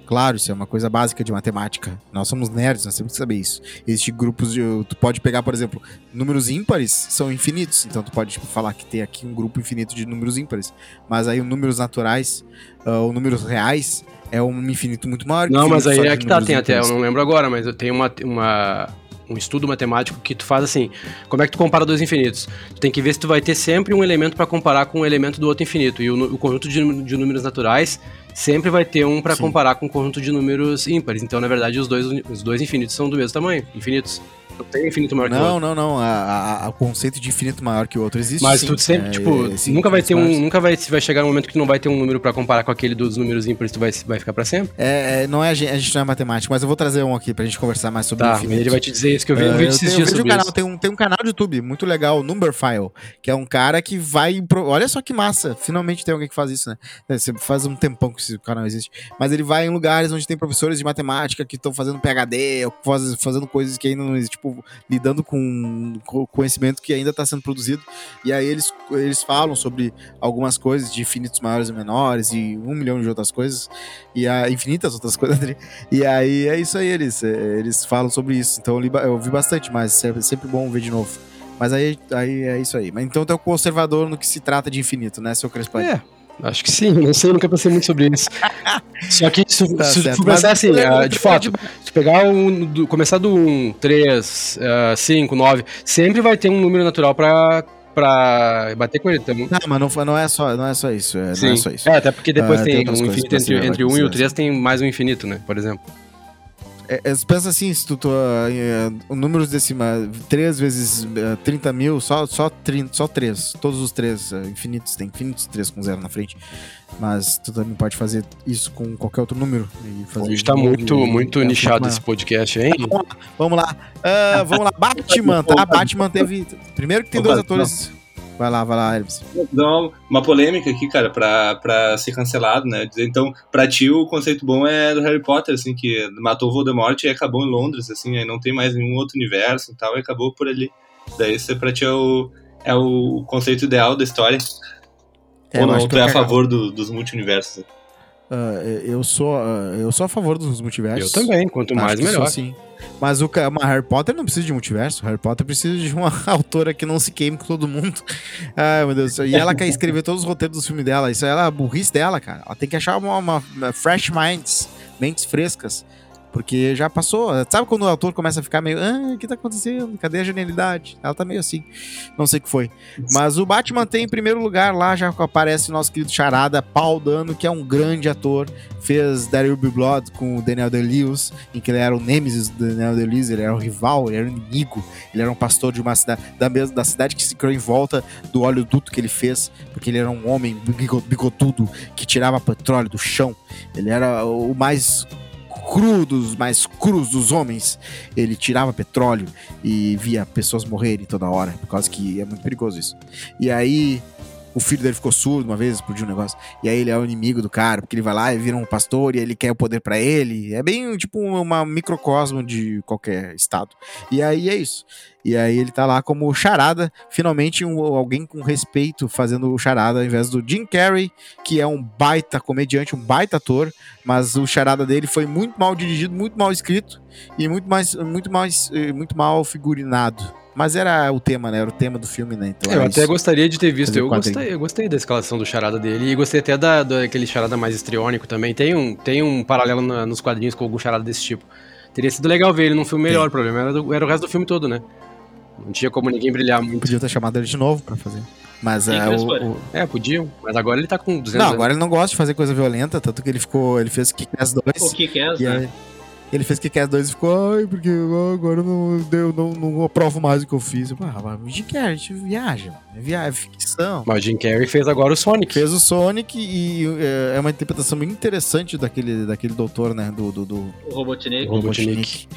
Claro, isso é uma coisa básica de matemática. Nós somos nerds, nós temos que saber isso. Existem grupos de. Tu pode pegar, por exemplo, números ímpares são infinitos. Então tu pode tipo, falar que tem aqui um grupo infinito de números ímpares. Mas aí os números naturais, ah, ou números reais, é um infinito muito maior que Não, mas aí é que tá, tem até, eu não lembro agora, mas eu tenho uma, uma, um estudo matemático que tu faz assim, como é que tu compara dois infinitos? Tu tem que ver se tu vai ter sempre um elemento pra comparar com um elemento do outro infinito, e o, o conjunto de, de números naturais sempre vai ter um pra Sim. comparar com o conjunto de números ímpares, então na verdade os dois, os dois infinitos são do mesmo tamanho, infinitos. Não tem infinito maior que o outro. Não, não, não. O conceito de infinito maior que o outro existe. Mas sim. tu sempre, É, tipo, é, nunca vai ter um. Nunca vai, vai chegar um momento que tu não vai ter um número pra comparar com aquele dos números ímpares, tu vai, vai ficar pra sempre. É, é, não é, a gente, a gente não é matemática, mas eu vou trazer um aqui pra gente conversar mais sobre Tá, infinito. ele vai te dizer isso que eu vi um Ah, vídeo eu esses tenho- eu dias vejo um canal, tem, um, tem um canal do YouTube muito legal, o Numberphile, que é um cara que vai. pro- Olha só que massa, finalmente tem alguém que faz isso, né? Você faz um tempão que esse canal existe. Mas ele vai em lugares onde tem professores de matemática que estão fazendo PHD, ou faz- fazendo coisas que ainda não existem, tipo, lidando com, conhecimento que ainda está sendo produzido. E aí eles, eles falam sobre algumas coisas de infinitos maiores e menores e um milhão de outras coisas. E a, infinitas outras coisas. E aí é isso aí, eles, é, eles falam sobre isso. Então eu, li eu vi bastante, mas é sempre bom ver de novo. Mas aí, aí é isso aí. Mas então tu é o conservador no que se trata de infinito, né, seu Crespani? É, acho que sim, não sei, nunca pensei muito sobre isso. Só que se, Tá se tu pensar assim, ah, de fato, se pegar um, do- começar do 1, 3, 5, 9, sempre vai ter um número natural pra, pra bater com ele. Então, Não, mas não, não, é só, não é só isso. É, não é só isso. É, até porque depois Ah, tem tem um infinito entre, entre em o 1 e o consideração. 3 tem mais um infinito, né? Por exemplo. É, é, pensa assim, se tu, tu ah, é, números decimais, 3 vezes ah, 30 mil, só, só, 30, só 3. Todos os 3 infinitos, tem infinitos 3 com 0 na frente. Mas tu também pode fazer isso com qualquer outro número. E fazer Hoje tá muito, e- muito é, nichado esse podcast, hein? Vamos lá. Ah, vamos lá. Batman, tá? Batman teve. Primeiro que tem dois atores. Vai lá, vai lá, Hermes. Não, uma polêmica aqui, cara, pra, pra ser cancelado, né? Então, pra ti o conceito bom é do Harry Potter, assim, que matou o Voldemort e acabou em Londres, assim, aí não tem mais nenhum outro universo e tal, e acabou por ali. Daí você pra ti é o, é o conceito ideal da história. É, Ou não, tu é a favor do- dos multiversos. Ah, eu sou ah, eu sou a favor dos multiversos. Eu também, quanto mais melhor. sim. Mas o mas Harry Potter não precisa de multiverso. Harry Potter precisa de uma autora que não se queime com todo mundo. Ai, meu Deus. do. E ela quer escrever todos os roteiros dos filmes dela. Isso é a burrice dela, cara. Ela tem que achar uma, uma- uma fresh minds, mentes frescas. Porque já passou. Sabe quando o autor começa a ficar meio. Ah, o que tá acontecendo? Cadê a genialidade? Ela tá meio assim. Não sei o que foi. Mas o Batman tem em primeiro lugar lá, já aparece o nosso querido Charada, Paul Dano, que é um grande ator. Fez Will Be Blood com o Daniel Day-Lewis, em que ele era o Nemesis do Daniel Day-Lewis, ele era o rival, ele era o inimigo. Ele era um pastor de uma cidade, da, mesma, da cidade que se criou em volta do óleo duto que ele fez, porque ele era um homem bigo- bigodudo que tirava petróleo do chão. Ele era o mais cru dos mais crus dos homens. Ele tirava petróleo e via pessoas morrerem toda hora, por causa que é muito perigoso isso. E aí o filho dele ficou surdo uma vez, explodiu um negócio. E aí ele é o inimigo do cara, porque ele vai lá e vira um pastor e ele quer o poder pra ele. É bem tipo uma microcosmo de qualquer estado. E aí é isso. E aí ele tá lá como charada, finalmente um, alguém com respeito fazendo o charada ao invés do Jim Carrey, que é um baita comediante, um baita ator, mas o charada dele foi muito mal dirigido, muito mal escrito e muito mais muito mais eh, muito mal figurinado. Mas era o tema, né? Era o tema do filme, né? Então eu até isso. gostaria de ter visto. Eu quadrinho. gostei, eu gostei da escalação do charada dele e gostei até da, daquele charada mais histriônico também. Tem um, tem um paralelo na- nos quadrinhos com algum charada desse tipo. Teria sido legal ver ele num filme melhor. O problema era, do- era o resto do filme todo, né? Não tinha como ninguém brilhar muito. Podia ter chamado ele de novo pra fazer. Mas é o, o- É, podiam. Mas agora ele tá com 200 Não, anos. agora ele não gosta de fazer coisa violenta, tanto que ele ficou, ele fez Kick-Ass 2. O é, E né? aí, ele fez Kick-Ass 2 e ficou, ai, porque agora não, eu não, não aprovo mais o que eu fiz. Eu, ah, mas que a gente viaja, mano. é via- é ficção. Mas o Jim Carrey fez agora o Sonic. Fez o Sonic e é, é uma interpretação muito interessante daquele, daquele doutor, né, do, do, do O Robotnik. Robotnik.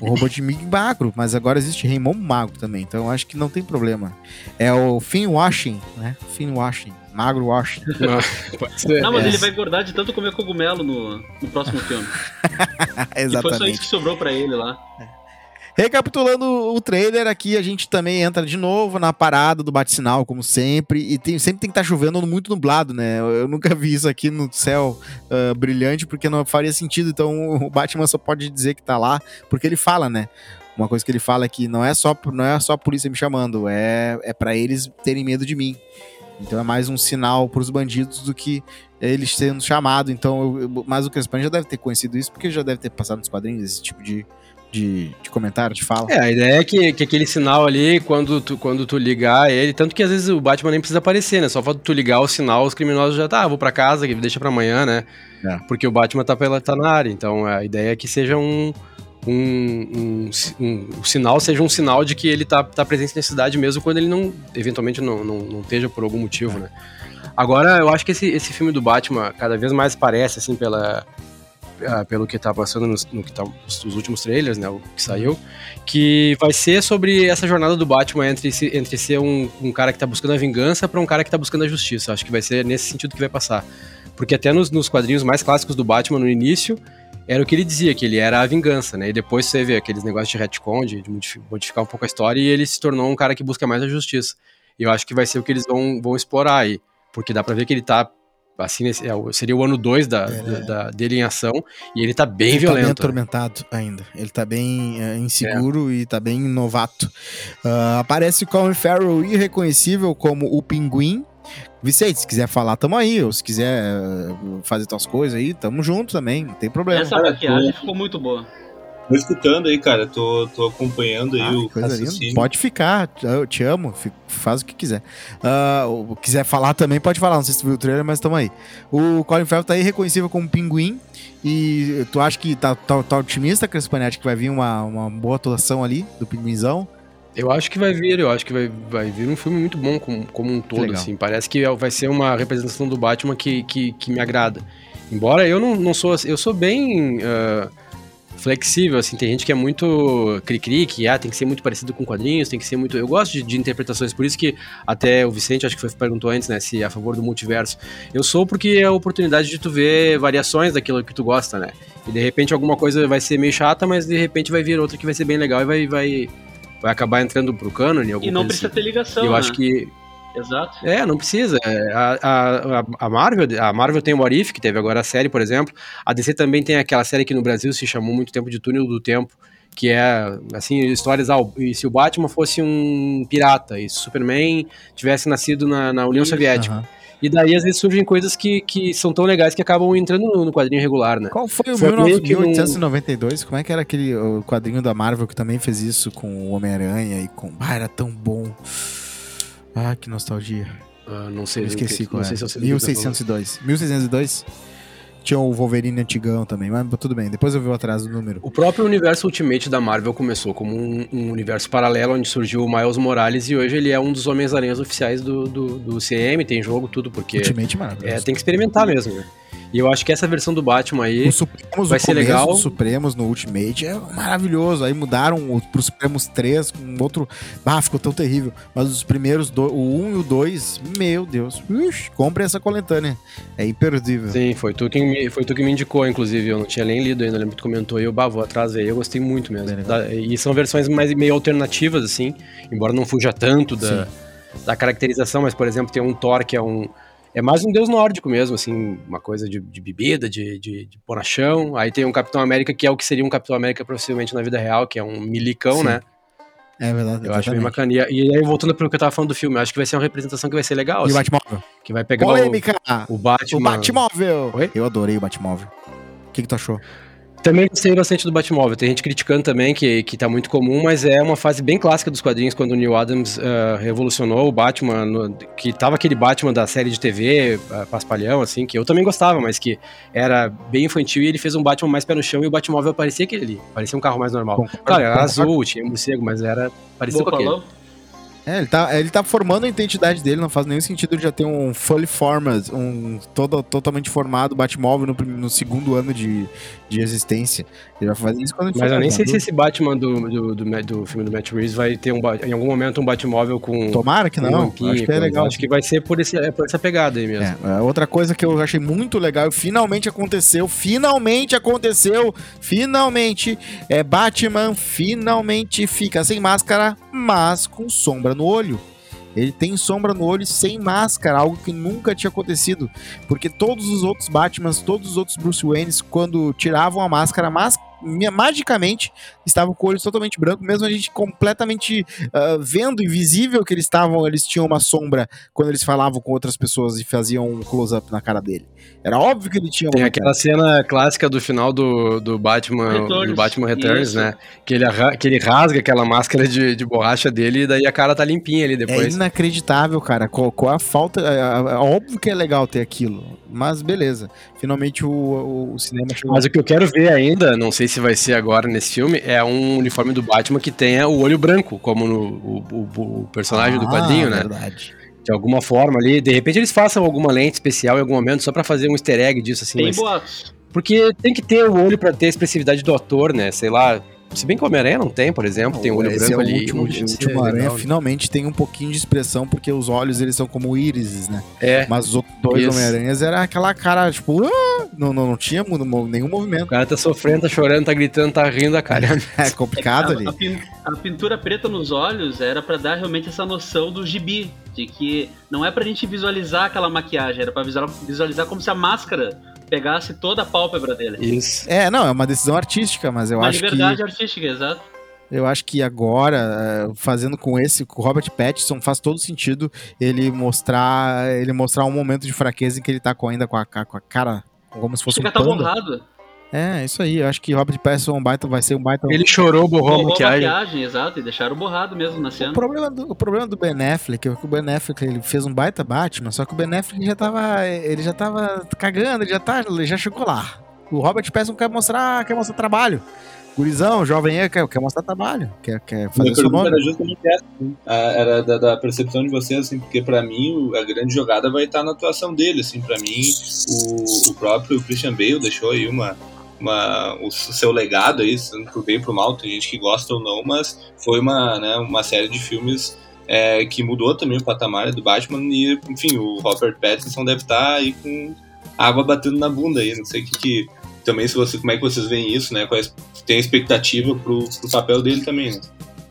O Robotnik magro, mas agora existe Raymond magro também, então eu acho que não tem problema. É o Finn Washing, né? Finn Washing, magro Washing. Não, pode ser. Não, mas É. ele vai engordar de tanto comer cogumelo no, no próximo filme. E foi só isso Exatamente. que sobrou pra ele lá. Recapitulando o trailer, aqui a gente também entra de novo na parada do bate-sinal, como sempre. E tem, sempre tem que estar tá chovendo muito nublado, né? Eu, eu, nunca vi isso aqui no céu uh, brilhante, porque não faria sentido. Então o Batman só pode dizer que tá lá, porque ele fala, né? Uma coisa que ele fala é que não é só, não é só a polícia me chamando, é, é para eles terem medo de mim. Então é mais um sinal para os bandidos do que eles sendo chamados. Então, eu, mas o Crespan já deve ter conhecido isso, porque já deve ter passado nos quadrinhos esse tipo de, de, de comentário, de fala. É, a ideia é que, que aquele sinal ali, quando tu, quando tu ligar ele, tanto que às vezes o Batman nem precisa aparecer, né? Só falta tu ligar o sinal, os criminosos já tá, ah, vou para casa, deixa para amanhã, né? É. Porque o Batman tá, pela, tá na área. Então a ideia é que seja um, um, um, um, o sinal seja um sinal de que ele tá, tá presente na cidade mesmo quando ele não, eventualmente não, não, não esteja por algum motivo, é. né? Agora, eu acho que esse, esse filme do Batman cada vez mais parece, assim, pela, uh, pelo que tá passando nos, no que tá, nos últimos trailers, né, o que saiu, que vai ser sobre essa jornada do Batman entre, entre ser um, um cara que tá buscando a vingança para um cara que tá buscando a justiça. Acho que vai ser nesse sentido que vai passar. Porque até nos, nos quadrinhos mais clássicos do Batman, no início, era o que ele dizia, que ele era a vingança, né? E depois você vê aqueles negócios de retcon, de, modificar um pouco a história, e ele se tornou um cara que busca mais a justiça. E eu acho que vai ser o que eles vão, vão explorar aí. Porque dá pra ver que ele tá assim, é, seria o ano 2 da, é. da, dele em ação, e ele tá bem ele violento. Tá bem atormentado ainda. Ele tá bem é, inseguro é. e tá bem novato. Uh, aparece Colin Farrell irreconhecível como o Pinguim. Vicente, se quiser falar, tamo aí. Ou se quiser eh, fazer tuas coisas aí, tamo junto também, não tem problema. Essa maquiagem ficou muito boa. Tô escutando aí, cara. Tô, tô acompanhando aí ah, o raciocínio. Pode ficar, eu te amo. Faz o que quiser. Uh, quiser falar também, pode falar. Não sei se tu viu o trailer, mas tamo aí. O Colin Farrell tá aí reconhecível como pinguim. E tu acha que tá, tá, tá otimista, Crespanetti, que vai vir uma, uma boa atuação ali do pinguinzão? Eu acho que vai vir, eu acho que vai, vai vir um filme muito bom como, como um todo, assim. Parece que vai ser uma representação do Batman que, que, que me agrada. Embora eu não, não sou... Eu sou bem... Uh, flexível, assim, tem gente que é muito cri-cri, que ah, tem que ser muito parecido com quadrinhos, tem que ser muito... Eu gosto de, de, interpretações, por isso que até o Vicente, acho que foi perguntou antes, né, se é a favor do multiverso. Eu sou porque é a oportunidade de tu ver variações daquilo que tu gosta, né? E de repente alguma coisa vai ser meio chata, mas de repente vai vir outra que vai ser bem legal e vai, vai, vai acabar entrando pro cânone. E não precisa assim. ter ligação, Eu né? acho que Exato. É, não precisa. É, a, a, a, Marvel, a Marvel tem o What If, que teve agora a série, por exemplo. A DC também tem aquela série que no Brasil se chamou muito tempo de Túnel do Tempo, que é, assim, histórias. Ah, e se o Batman fosse um pirata e se o Superman tivesse nascido na, na União Isso, Soviética. Uh -huh. E daí, às vezes, surgem coisas que, que são tão legais que acabam entrando no, no quadrinho regular, né? Qual foi o foi 1892? Como é que era aquele quadrinho da Marvel que também fez isso com o Homem-Aranha e com. Ah, era tão bom. Ah, que nostalgia. Ah, não sei. Eu esqueci que, qual não é. Sei se 1602. 1602? Tinha o Wolverine antigão também, mas tudo bem, depois eu vi atrás do número. O próprio universo Ultimate da Marvel começou como um, um universo paralelo onde surgiu o Miles Morales e hoje ele é um dos Homens-Aranhas oficiais do, do, do, CM, tem jogo, tudo, porque. Ultimate maravilhoso. É, tem que experimentar mesmo, né? E eu acho que essa versão do Batman aí Supremos, vai ser legal. Os Supremos no Ultimate é maravilhoso. Aí mudaram pro Supremos 3 com outro. Ah, ficou tão terrível. Mas os primeiros, do... o 1 e o 2, meu Deus. Ux, compre essa coletânea. É imperdível. Sim, foi tu, que me, foi tu que me indicou, inclusive. Eu não tinha nem lido ainda, lembro que tu comentou. E eu, bah, vou atrás aí. Eu gostei muito mesmo. E são versões mais meio alternativas, assim. Embora não fuja tanto da, da caracterização, mas, por exemplo, tem um Thor que é um é mais um deus nórdico mesmo, assim, uma coisa de, de bebida, de, de, de pôr na chão. Aí tem um Capitão América que é o que seria um Capitão América possivelmente na vida real, que é um milicão, Sim. né? É verdade. Eu exatamente. acho bem bacana. E aí, voltando para o que eu tava falando do filme, eu acho que vai ser uma representação que vai ser legal. E assim, o Batmóvel? Que vai pegar Polêmica. O, o Batman. O Batmóvel! Oi? Eu adorei o Batmóvel. O que, que tu achou? Também gostei bastante do Batmóvel. Tem gente criticando também, que, que tá muito comum, mas é uma fase bem clássica dos quadrinhos, quando o Neil Adams uh, revolucionou o Batman, no, que tava aquele Batman da série de TV, uh, Paspalhão, assim, que eu também gostava, mas que era bem infantil, e ele fez um Batman mais pé no chão, e o Batmóvel parecia aquele ali, parecia um carro mais normal. Bom, claro, era azul, tinha morcego, mas era, parecia com aquele. É, ele tá, ele tá formando a identidade dele, não faz nenhum sentido ele já ter um fully formed, um todo, totalmente formado Batmóvel no, no segundo ano de, de existência. Ele vai fazer isso quando ele Mas eu nem sei se esse Batman do, do, do, do filme do Matt Reeves vai ter um, em algum momento um Batmóvel com. Tomara que não, lampinha, acho que é legal. Acho que vai ser por, esse, é por essa pegada aí mesmo. É, é, outra coisa que eu achei muito legal, e finalmente aconteceu, finalmente aconteceu, finalmente, é Batman finalmente fica sem máscara, mas com sombra no olho. Ele tem sombra no olho sem máscara, algo que nunca tinha acontecido. Porque todos os outros Batmans, todos os outros Bruce Waynes, quando tiravam a máscara, mas magicamente estavam com o olho totalmente branco, mesmo a gente completamente ah, vendo invisível que eles estavam, eles tinham uma sombra quando eles falavam com outras pessoas e faziam um close-up na cara dele. Era óbvio que ele tinha Tem uma aquela cena clássica do final do, do Batman Returns, do Batman Returns, isso. né? Que ele, que ele rasga aquela máscara de, de borracha dele e daí a cara tá limpinha ali É depois. inacreditável, cara. Qual, qual a falta. É, é- é óbvio que é legal ter aquilo. Mas beleza. Finalmente o, o, o cinema chegou. Mas o que eu quero ver ainda, não sei se vai ser agora nesse filme, é um uniforme do Batman que tenha o olho branco, como no o, o- o personagem do Ah, quadrinho, né? verdade. De alguma forma ali, de repente eles façam alguma lente especial em algum momento só pra fazer um easter egg disso assim, Tem mas- boatos. porque tem que ter o olho pra ter a expressividade do ator, né? Sei lá, se bem que o Homem-Aranha não tem, por exemplo, tem o olho branco é o ali. último, não o último aranha legal, finalmente tem um pouquinho de expressão, porque os olhos eles são como írises, né? É, Mas os outros dois. Homem-Aranhas era aquela cara, tipo, "Ah!" não, não, não tinha nenhum o movimento. cara tá sofrendo, tá chorando, tá gritando, tá rindo a cara. É complicado a, ali. a pin- a pintura preta nos olhos era pra dar realmente essa noção do gibi, de que não é pra gente visualizar aquela maquiagem, era pra visualizar, visualizar como se a máscara pegasse toda a pálpebra dele. Isso. É, não, é uma decisão artística, mas eu Uma acho que liberdade artística, exato. Eu acho que agora, eh, fazendo com esse, com o Robert Pattinson, faz todo sentido ele mostrar ele mostrar um momento de fraqueza em que ele tá com, ainda com a, com a cara como se fosse Chega um tá panda. borrado. É, isso aí. Eu acho que Robert Pattinson é um baita, vai ser um baita... Ele chorou, borrou a Borrou a maquiagem. maquiagem, exato, e deixaram borrado mesmo na O cena. problema, do, o problema do Ben Affleck é que o Ben Affleck ele fez um baita Batman, só que o Ben Affleck já tava, ele já tava cagando, ele já, tá, ele já chegou lá. O Robert Pattinson quer mostrar, quer mostrar trabalho. Gurizão, jovem aí, quer, quer mostrar trabalho, quer, quer fazer Minha seu nome. era justamente essa, assim, a- era da, da percepção de vocês, assim, porque pra mim o- a grande jogada vai estar na atuação dele, assim, para mim o, o próprio Christian Bale deixou aí uma, uma o seu legado aí, sendo pro bem e pro mal, tem gente que gosta ou não, mas foi uma, né, uma série de filmes é, que mudou também o patamar do Batman e, enfim, o Robert Pattinson deve estar aí com água batendo na bunda aí, não sei o que, que também se você, como é que vocês veem isso, né, quais tem expectativa pro, pro papel dele também, né?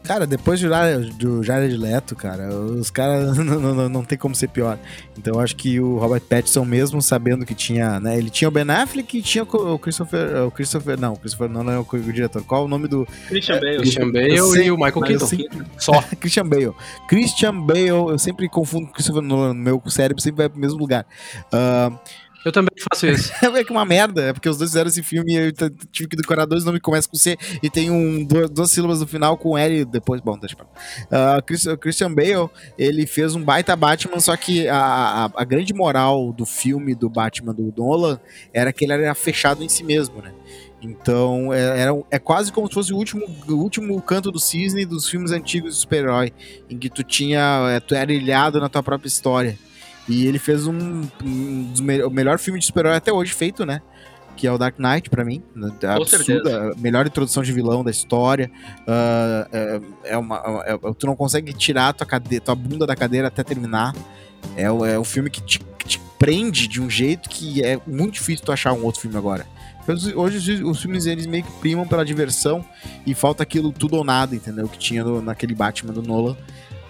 Cara, depois do Jared, do Jared Leto, cara, os caras não, não, não, tem como ser pior. Então eu acho que o Robert Pattinson, mesmo sabendo que tinha, né, ele tinha o Ben Affleck e tinha o Christopher, o Christopher, não, o Christopher não, não é o, o diretor. Qual o nome do Christian Bale. Christian Bale sei, e o Michael Keaton. Só. Christian Bale. Christian Bale, eu sempre confundo com Christopher Nolan, no meu cérebro sempre vai pro mesmo lugar. Ah, Eu também faço isso. é que uma merda, é porque os dois fizeram esse filme e eu tive que decorar dois nomes que começam com C e tem um, duas, duas sílabas no final com L depois. Bom, deixa pra Chris- Christian Bale, ele fez um baita Batman, só que a, a, a grande moral do filme do Batman do Nolan era que ele era fechado em si mesmo, né? Então, é, é quase como se fosse o último, o último canto do cisne dos filmes antigos de super-herói, em que tu tinha, é, tu era ilhado na tua própria história. E ele fez um, um dos me- o melhor filme de super-herói até hoje feito, né? Que é o Dark Knight, pra mim. Absurda, melhor introdução de vilão da história. Ah, é, é uma, é- tu não consegue tirar tua, tua bunda da cadeira até terminar. É, o- é um filme que te, te prende de um jeito que é muito difícil tu achar um outro filme agora. Hoje, os filmes eles meio que primam pela diversão e falta aquilo tudo ou nada, entendeu? Que tinha no- naquele Batman do Nolan.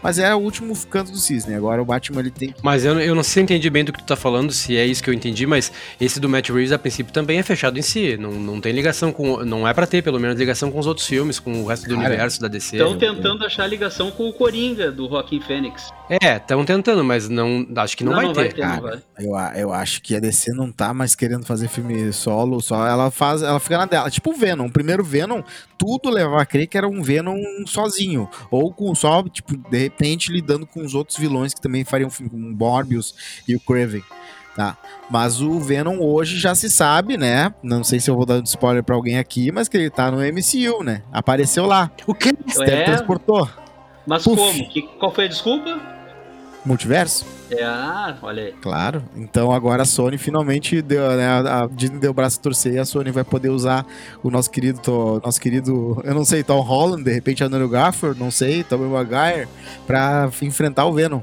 Mas é o último canto do cisne. Agora o Batman ele tem Mas eu, eu não sei se eu entendi bem do que tu tá falando, se é isso que eu entendi, mas esse do Matt Reeves, a princípio, também é fechado em si. Não, não tem ligação com. Não é pra ter, pelo menos, ligação com os outros filmes, com o resto do Cara, universo da DC. Estão tentando achar ligação com o Coringa do Joaquim Fênix. É, estão tentando, mas não. Acho que não, vai ter. não cara. vai. Eu, eu acho que a DC não tá mais querendo fazer filme solo, só ela faz, ela fica na dela. Tipo o Venom, o primeiro Venom, tudo levava a crer que era um Venom sozinho, ou com só, tipo, de lidando com os outros vilões que também fariam filme, como o Morbius e o Craven. Tá. Mas o Venom hoje já se sabe, né? Não sei se eu vou dar spoiler pra alguém aqui, mas que ele tá no MCU, né? Apareceu lá. O quê? Se É? teletransportou. Mas Puf. como? Que, qual foi a desculpa? Multiverso? É, ah, olha aí. Claro. Então agora a Sony finalmente deu, né? A Disney deu o braço a torcer e a Sony vai poder usar o nosso querido, to- nosso querido, eu não sei, Tom Holland, de repente Andrew Garfield, não sei, Tobey Maguire, pra enfrentar o Venom.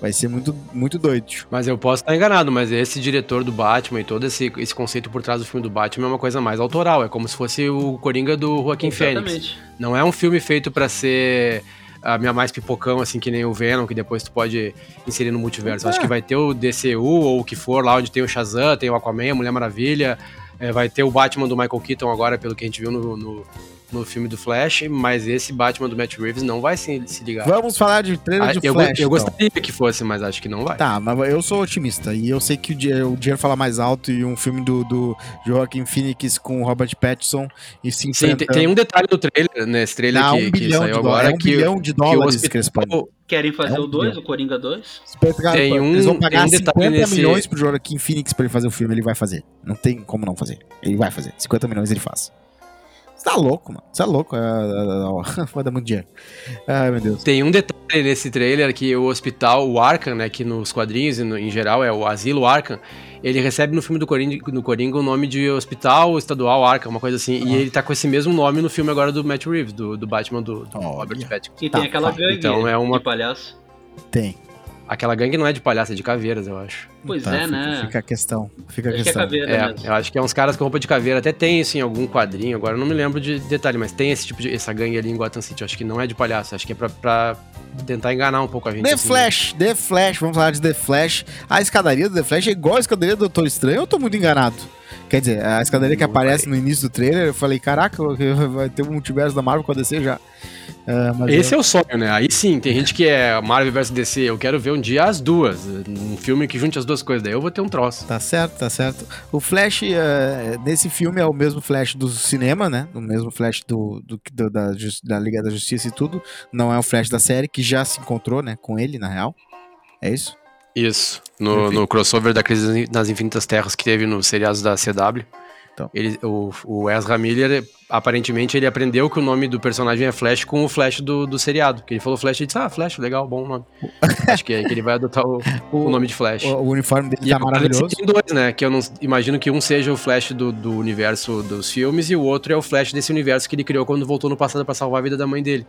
Vai ser muito, muito doido. Mas eu posso estar enganado, mas esse diretor do Batman e todo esse, esse conceito por trás do filme do Batman é uma coisa mais autoral. É como se fosse o Coringa do Joaquim Fênix. Exatamente. Não é um filme feito pra ser a minha mais pipocão, assim, que nem o Venom, que depois tu pode inserir no multiverso. É. Acho que vai ter o DCU ou o que for, lá onde tem o Shazam, tem o Aquaman, a Mulher Maravilha, é, vai ter o Batman do Michael Keaton agora, pelo que a gente viu no, no, no filme do Flash, mas esse Batman do Matt Reeves não vai se, se ligar. Vamos falar de trailer Ah, de eu, Flash. eu então. gostaria que fosse, mas acho que não vai. Tá, mas eu sou otimista e eu sei que o dinheiro, o dinheiro fala mais alto e um filme do, do Joaquim Phoenix com o Robert Pattinson e se Sim, tem, um detalhe no trailer, nesse trailer Dá que, um que bilhão saiu de agora, é um que, bilhão de que dólares, hospital- Crespani. Querem fazer É um o 2, bilhão. o Coringa 2? Cara, Tem um- eles vão pagar tem um detalhe 50 nesse- milhões pro Joaquim Phoenix pra ele fazer o filme, ele vai fazer. Não tem como não fazer. Ele vai fazer. 50 milhões ele faz. Você tá louco, mano. Você tá louco. É, é, é, vai dar muito dinheiro. Ai, meu Deus. Tem um detalhe nesse trailer que o hospital, o Arkham, né, que nos quadrinhos e no- em geral é o Asilo Arkham, ele recebe no filme do Coringa, no Coringa o nome de Hospital Estadual Arkham, uma coisa assim, e ele tá com esse mesmo nome no filme agora do Matt Reeves, do, do Batman do, do. Robert Pattinson. E Tá, tem aquela tá. gangue Então é uma- de palhaço. Tem. Aquela gangue não é de palhaço, é de caveiras, eu acho. Pois Tá, é, fica, né? Fica a questão. Fica a Acho que é questão. caveira É, eu acho que é uns caras com roupa de caveira. Até tem isso em algum quadrinho, agora eu não me lembro de detalhe, mas tem esse tipo de. essa gangue ali em Gotham City. Eu acho que não é de palhaço, acho que é pra, pra tentar enganar um pouco a gente. The assim, Flash, The Flash, vamos falar de The Flash. A escadaria do The Flash é igual a escadaria do Doutor Estranho, eu tô muito enganado. Quer dizer, a escadaria que aparece no início do trailer, eu falei, caraca, vai ter um multiverso da Marvel com a DC já. Mas Esse é o sonho, né? Aí sim, tem gente que é Marvel vs DC. Eu quero ver um dia as duas. Um filme que junte as duas coisas. Daí eu vou ter um troço. Tá certo, tá certo. O Flash, eh, nesse filme, é o mesmo Flash do cinema, né? O mesmo Flash do, do- do- da, da Liga da Justiça e tudo. Não é o Flash da série, que já se encontrou, né? Com ele, na real. É isso? Isso. No, no crossover da Crise nas Infinitas Terras que teve nos seriados da CW. Então. Ele, o, o Ezra Miller, aparentemente, ele aprendeu que o nome do personagem é Flash com o Flash do, do seriado. Que ele falou Flash e disse, ah, Flash, legal, bom nome. Acho que é que ele vai adotar o, o nome de Flash. O, o uniforme dele E tá agora maravilhoso. Tem dois, né? Que eu não imagino que um seja o Flash do, do universo dos filmes e o outro é o Flash desse universo que ele criou quando voltou no passado pra salvar a vida da mãe dele.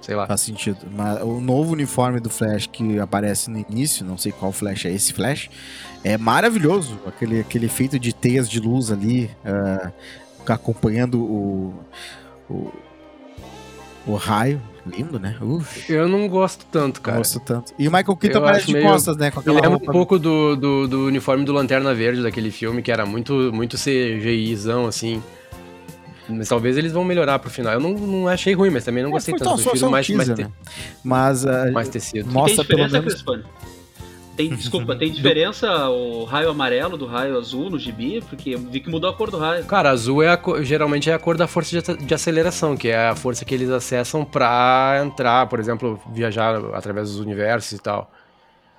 Sei lá. Faz sentido. Mas o novo uniforme do Flash que aparece no início, não sei qual Flash é esse Flash, é maravilhoso. Aquele, aquele efeito de teias de luz ali, ah, acompanhando o, o, o raio. Lindo, né? Uf, Eu não gosto tanto, cara. gosto tanto. E o Michael Keaton acho de meio- costas, né? Com aquela lembra um pouco do, do, do uniforme do Lanterna Verde daquele filme, que era muito, muito CGIzão, assim. Mas talvez eles vão melhorar pro final. Eu não, não achei ruim, mas também não É, gostei foi tanto. só Prefiro mais, mais, te- né? Mas ah, mais tecido. mostra tem pelo menos. Tem, desculpa, tem diferença o raio amarelo do raio azul no gibi? Porque eu vi que mudou a cor do raio. Cara, azul é a cor- geralmente é a cor da força de, de aceleração, que é a força que eles acessam pra entrar, por exemplo, viajar através dos universos e tal.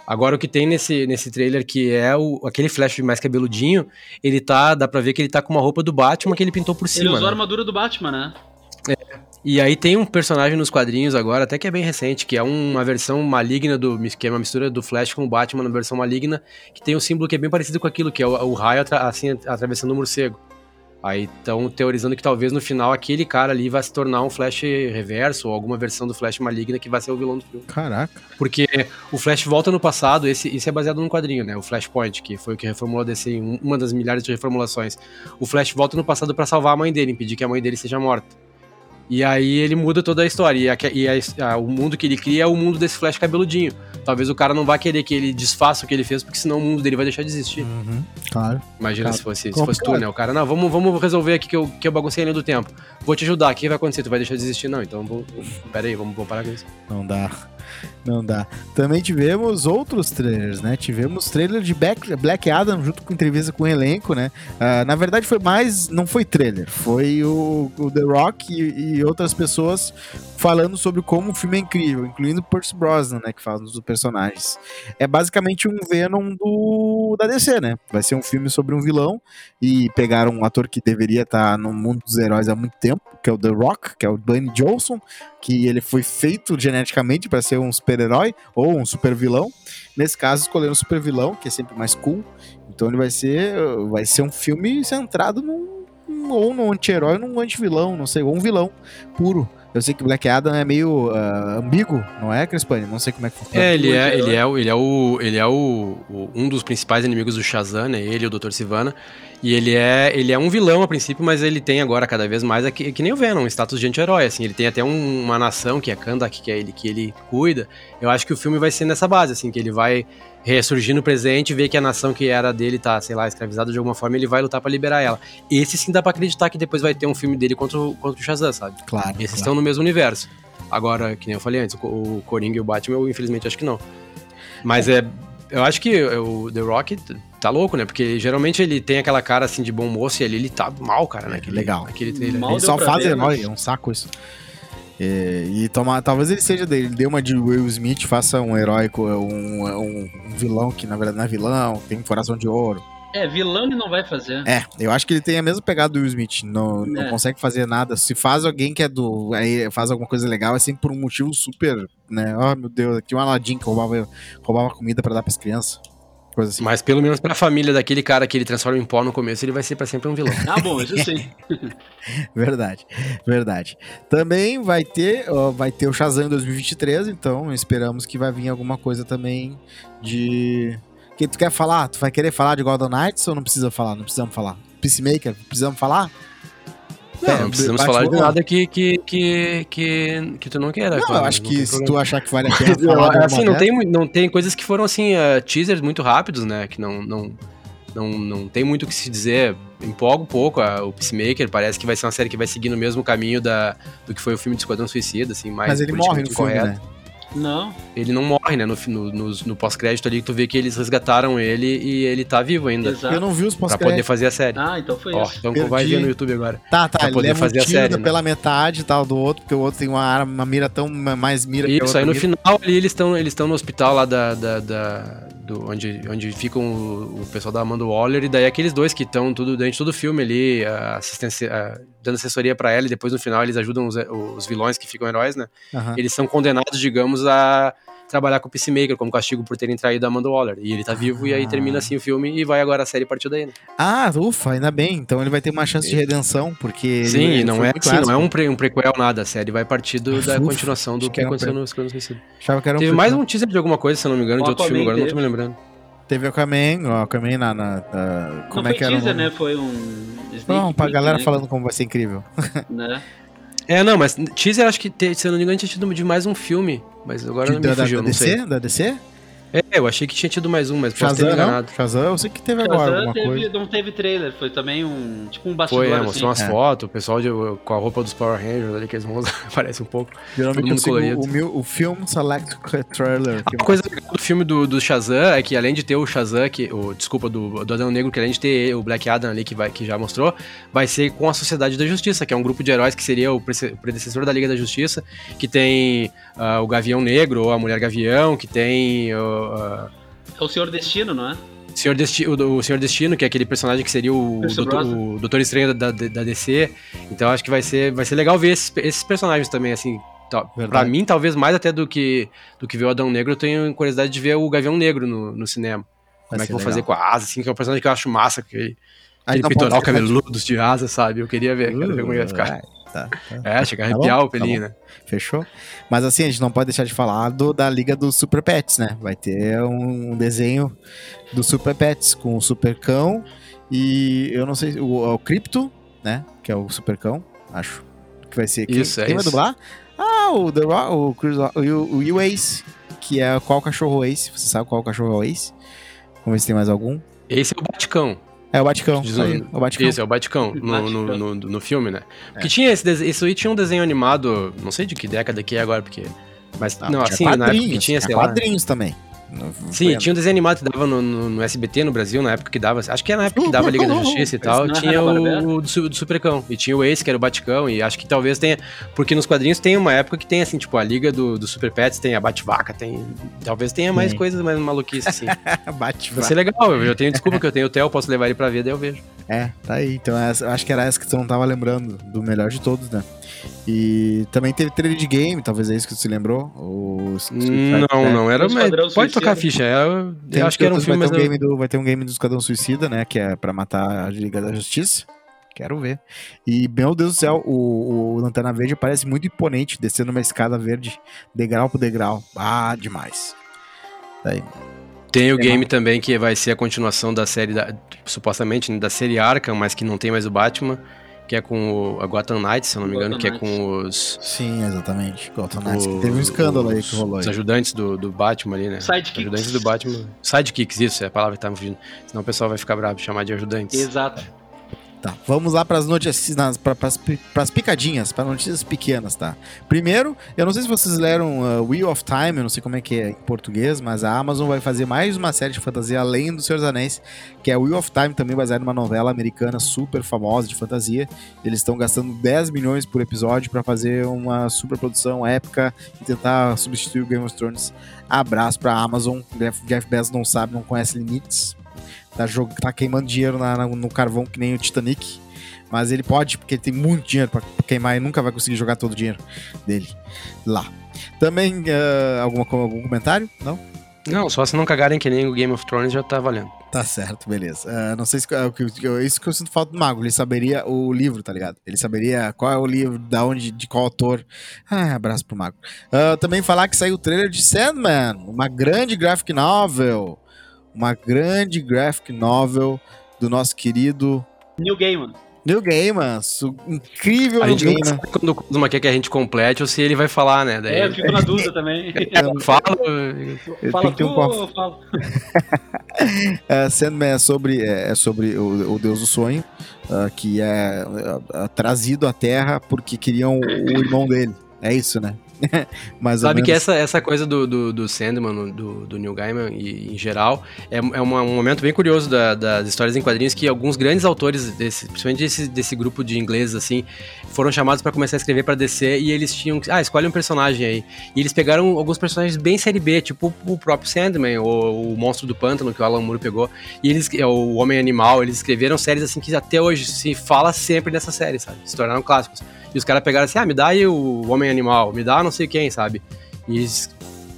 Agora o que tem nesse, nesse trailer, que é o, aquele flash mais cabeludinho, ele tá, dá pra ver que ele tá com uma roupa do Batman que ele pintou por Ele cima. usou a né? armadura do Batman, né? E aí tem um personagem nos quadrinhos agora, até que é bem recente, que é uma versão maligna do. que é uma mistura do Flash com o Batman na versão maligna, que tem um símbolo que é bem parecido com aquilo, que é o, o raio atra- assim, atravessando o morcego. Aí estão teorizando que talvez no final aquele cara ali vai se tornar um Flash reverso, ou alguma versão do Flash maligna que vai ser o vilão do filme. Caraca. Porque o Flash volta no passado, esse, isso é baseado num quadrinho, né? O Flashpoint, que foi o que reformulou a DC em um- uma das milhares de reformulações. O Flash volta no passado pra salvar a mãe dele, impedir que a mãe dele seja morta. E aí ele muda toda a história. E, a- e a- a- o mundo que ele cria é o mundo desse Flash cabeludinho. Talvez o cara não vá querer que ele desfaça o que ele fez, porque senão o mundo dele vai deixar de existir. Uhum, claro. Imagina Cara, se fosse, se fosse tu, né? O cara, não, vamos, vamos resolver aqui que eu, que eu baguncei a linha do tempo. Vou te ajudar, o que vai acontecer? Tu vai deixar de existir? Não, então vou, pera aí, vamos, vamos parar com isso. Não dá. Não dá. Também tivemos outros trailers, né? Tivemos trailer de Black, Adam junto com entrevista com o elenco, né? Ah, na verdade foi mais. Não foi trailer, foi o, o The Rock e, e outras pessoas falando sobre como o filme é incrível, incluindo Percy Brosnan, né? Que fala dos personagens. É basicamente um Venom do, da DC, né? Vai ser um filme sobre um vilão e pegaram um ator que deveria estar no mundo dos heróis há muito tempo, que é o The Rock, que é o Dwayne Johnson que ele foi feito geneticamente para ser um super-herói ou um super-vilão. Nesse caso, escolheram um super-vilão, que é sempre mais cool. Então ele vai ser, vai ser um filme centrado num, ou num anti-herói num anti-vilão, não sei, ou um vilão puro. Eu sei que Black Adam é meio uh, ambíguo, não é, Crespani? Não sei como é que funciona. É, ele é, ele é, ele é, o, ele é o, o um dos principais inimigos do Shazam, né? Ele e o Dr. Sivana. E ele é, ele é um vilão a princípio, mas ele tem agora cada vez mais, é que, que nem o Venom, um status de anti-herói, assim. Ele tem até um, uma nação, que é Kandak, que é ele, que ele cuida. Eu acho que o filme vai ser nessa base, assim, que ele vai ressurgir no presente, ver que a nação que era dele tá, sei lá, escravizada de alguma forma, ele vai lutar para liberar ela. Esse sim dá pra acreditar que depois vai ter um filme dele contra o, contra o Shazam, sabe? Claro. Esses claro. estão no mesmo universo. Agora, que nem eu falei antes, o, Coringa e o Batman, eu infelizmente acho que não. Mas é. Eu acho que o The Rock tá louco, né? Porque geralmente ele tem aquela cara assim de bom moço e ali ele tá mal, cara, né? Legal. Naquele trailer. Mal Ele só faz ver, herói, mas- é um saco isso. É, e toma, talvez ele seja dele, ele dê uma de Will Smith, faça um heróico, um, um, um vilão que na verdade não é vilão, tem um coração de ouro. É, vilão ele não vai fazer. É, eu acho que ele tem a mesma pegada do Will Smith, não, não É. consegue fazer nada. Se faz alguém que é do. Aí faz alguma coisa legal, é sempre por um motivo super, né? Oh meu Deus, aqui um Aladdin que roubava, roubava comida pra dar pras crianças. Coisa assim. Mas pelo menos pra família daquele cara que ele transforma em pó no começo, ele vai ser pra sempre um vilão. Ah, bom, isso sim. Verdade, verdade. Também vai ter, ó, vai ter o Shazam em 2023, então esperamos que vai vir alguma coisa também de. Que tu quer falar? Tu vai querer falar de Golden Knights ou não precisa falar? Não precisamos falar. Peacemaker, precisamos falar? Não, É, não precisamos falar de nada que, que, que, que, que tu não queira. Não, claro, eu acho não que se problema. tu achar que vale a pena falar assim, não tem, não tem coisas que foram assim, uh, teasers muito rápidos, né? Que não, não, não, não tem muito o que se dizer. Empolga um pouco a- o Peacemaker, parece que vai ser uma série que vai seguir no mesmo caminho da, do que foi o filme de Esquadrão Suicida, assim, mais Mas ele morre no filme, correto. né? Não. Ele não morre, né? No, no, no, no pós-crédito ali, tu vê que eles resgataram ele e ele tá vivo ainda. Exato. Eu não vi os Pra poder pós-créditos. fazer a série. Ah, então foi Ó, isso. então Perdi. vai ver no YouTube agora. Tá, tá, pra ele poder leva fazer um a série, né? pela metade e tal do outro, porque o outro tem uma arma, uma mira tão mais mira que a Isso, aí no mira. final ali eles estão eles estão no hospital lá da, da, da- do, onde, onde ficam o, o pessoal da Amanda Waller, e daí aqueles dois que estão tudo durante todo o filme ali, assistência, a- dando assessoria pra ela, e depois no final eles ajudam os, os vilões que ficam heróis, né? Aham. Eles são condenados, digamos, a trabalhar com o Peacemaker como castigo por terem traído a Amanda Waller. E ele tá vivo, e aí Ah. termina assim o filme, e vai agora a série partiu daí, né? Ah, ufa, ainda bem. Então ele vai ter uma chance de redenção, porque. Sim, ele não foi é, assim, não é um, pre, um prequel nada, a série vai partir do- da Ufa, continuação do que que um aconteceu pre- no Esquadrão Suicida. Achava que era um Teve mais um teaser de alguma coisa, se eu não me engano, O de outro filme, agora eu não tô me lembrando. Teve o Aquaman, o Aquaman na. na- na- como não é foi que era? o teaser, nome? né? Foi um. Não, pra galera né? falando como vai ser incrível. Né? É, não, mas teaser acho que, se eu não me engano, tinha tido de mais um filme. Mas agora De- não da, me da- fugiu, da não sei. DC? Da DC? É, eu achei que tinha tido mais um, mas posso ter Shazam, não? enganado. Shazam, eu sei que teve agora Shazam alguma teve, coisa. não teve trailer, foi também um. Tipo um bastidor. Foi, é, assim. mostrou umas É. fotos, o pessoal de- com a roupa dos Power Rangers ali, que eles vão usar, parece um pouco. Geralmente todo colorido. o, meu, o filme Select Trailer. Uma coisa legal do filme do, do Shazam é que além de ter o Shazam, que, o, desculpa, do, do Adão Negro, que além de ter o Black Adam ali, que, vai, que já mostrou, vai ser com a Sociedade da Justiça, que é um grupo de heróis que seria o predecessor da Liga da Justiça, que tem ah, o Gavião Negro, ou a Mulher Gavião, que tem o, É o Senhor Destino, não é? Senhor Desti- o, o Senhor Destino, que é aquele personagem que seria o, doutor, o Doutor Estranho da, da, da DC. Então acho que vai ser, vai ser legal ver esses, esses personagens também, assim. Tá, pra mim, talvez mais até do que, do que ver o Adão Negro, eu tenho curiosidade de ver o Gavião Negro no, no cinema. Como é que vão fazer com a asa, assim, que é um personagem que eu acho massa, que, aquele peitoral pode ficar- cabeludos de asa, sabe? Eu queria ver, quero ver como ia ficar. Tá, tá. É, chega a Tá arrepiar bom, o pelinho, né? Fechou? Mas assim, a gente não pode deixar de falar do, da Liga dos Super Pets, né? Vai ter um, desenho do Super Pets com o Super Cão e eu não sei, o, o Crypto, né? Que é o Super Cão, acho. Que vai ser. Quem, Isso, é quem vai isso. dublar? Ah, o The Rock, o, Chris, Rock- o, o, o Ace, que é qual cachorro é Ace? Você sabe qual cachorro é Ace? Vamos ver se tem mais algum. Esse é o Baticão. É o Baticão. Aí, o- Baticão. Isso, é o Baticão, no, no, no, no filme, né? Porque É. tinha esse desenho, isso aí tinha um desenho animado, não sei de que década que é agora, porque... Mas, não, assim, na época que tinha, sei lá... quadrinhos também. Não- Sim, tinha um desenho animado que dava no, no- no SBT no Brasil, na época que dava. Acho que era na época que dava Liga da Justiça e tal. É Tinha o, o do, do Supercão. E tinha o Ace, que era o Baticão. E acho que talvez tenha. Porque nos quadrinhos tem uma época que tem, assim, tipo, a Liga do, do Super Pets, tem a Batvaca, tem. Talvez tenha mais Sim. coisas mais maluquices, assim. Bate Vai ser legal. Eu tenho desculpa que eu tenho o Theo, posso levar ele pra ver, daí eu vejo. É, tá aí. Então essa- acho que era essa que tu não tava lembrando do melhor de todos, né? E também teve trailer de game, talvez é isso que você lembrou. O não, não, era. Mas pode tocar a ficha. É, eu, eu acho que era um filme. Vai ter um, game do, vai ter um game do Esquadrão Suicida, né? Que é pra matar a Liga da Justiça. Quero ver. E, meu Deus do céu, o, o Lanterna Verde parece muito imponente, descendo uma escada verde, degrau por degrau. Ah, demais. Daí. Tem o game também que vai ser a continuação da série, da, supostamente, né, da série Arkham, mas que não tem mais o Batman que é com o, a Gotham Knights, se eu não me engano, Gotham que é com os. Sim, exatamente. Gotham Knights. O, teve um escândalo aí que rolou. Os ajudantes do, do Batman ali, né? Sidekicks. Ajudantes do Batman. Sidekicks, isso, é a palavra que tá me fugindo. Senão o pessoal vai ficar bravo chamar de ajudantes. Exato. Tá, vamos lá para as notícias, para as picadinhas, para notícias pequenas, tá? Primeiro, eu não sei se vocês leram uh, Wheel of Time, eu não sei como é que é em português, mas a Amazon vai fazer mais uma série de fantasia além do Senhor dos Anéis, que é Wheel of Time, também baseado numa novela americana super famosa de fantasia. Eles estão gastando 10 milhões por episódio para fazer uma super produção épica e tentar substituir o Game of Thrones. Abraço para a Amazon. Jeff Bezos não sabe, não conhece limites tá, jog... tá queimando dinheiro na, na, no carvão que nem o Titanic. Mas ele pode, porque ele tem muito dinheiro para queimar e nunca vai conseguir jogar todo o dinheiro dele lá. Também, uh, alguma, algum comentário? Não? Não, só se não cagarem que nem o Game of Thrones já tá valendo. Tá certo, beleza. Uh, não sei se uh, isso que eu sinto falta do Mago. Ele saberia o livro, tá ligado? Ele saberia qual é o livro, da onde, de qual autor. Ah, abraço pro Mago. Uh, também falar que saiu o trailer de Sandman, uma grande graphic novel uma grande graphic novel do nosso querido Neil Gaiman. Neil Gaiman, incrível a gente Neil Gaiman. quando o Kuzma quer que a gente complete ou se ele vai falar, né? Daí... É, eu fico na dúvida também. fala, fala tu, um ou fala? uh, Sandman é sobre, é, é sobre o, o, Deus do Sonho, uh, que é uh, trazido à Terra porque queriam o, o irmão dele. É isso, né? Sabe que essa, essa coisa do, do, do Sandman, do, do Neil Gaiman e em geral, é, é uma, um momento bem curioso da, das histórias em quadrinhos que alguns grandes autores, desse, principalmente desse, desse grupo de ingleses, assim, foram chamados para começar a escrever para DC e eles tinham. Ah, escolhe um personagem aí. E eles pegaram alguns personagens bem série B, tipo o próprio Sandman, ou o Monstro do Pântano, que o Alan Moore pegou, e eles, é, o Homem Animal, eles escreveram séries assim que até hoje se fala sempre dessa série, sabe? Se tornaram clássicos. E os caras pegaram assim, ah, me dá aí o Homem Animal, me dá não sei quem, sabe? E eles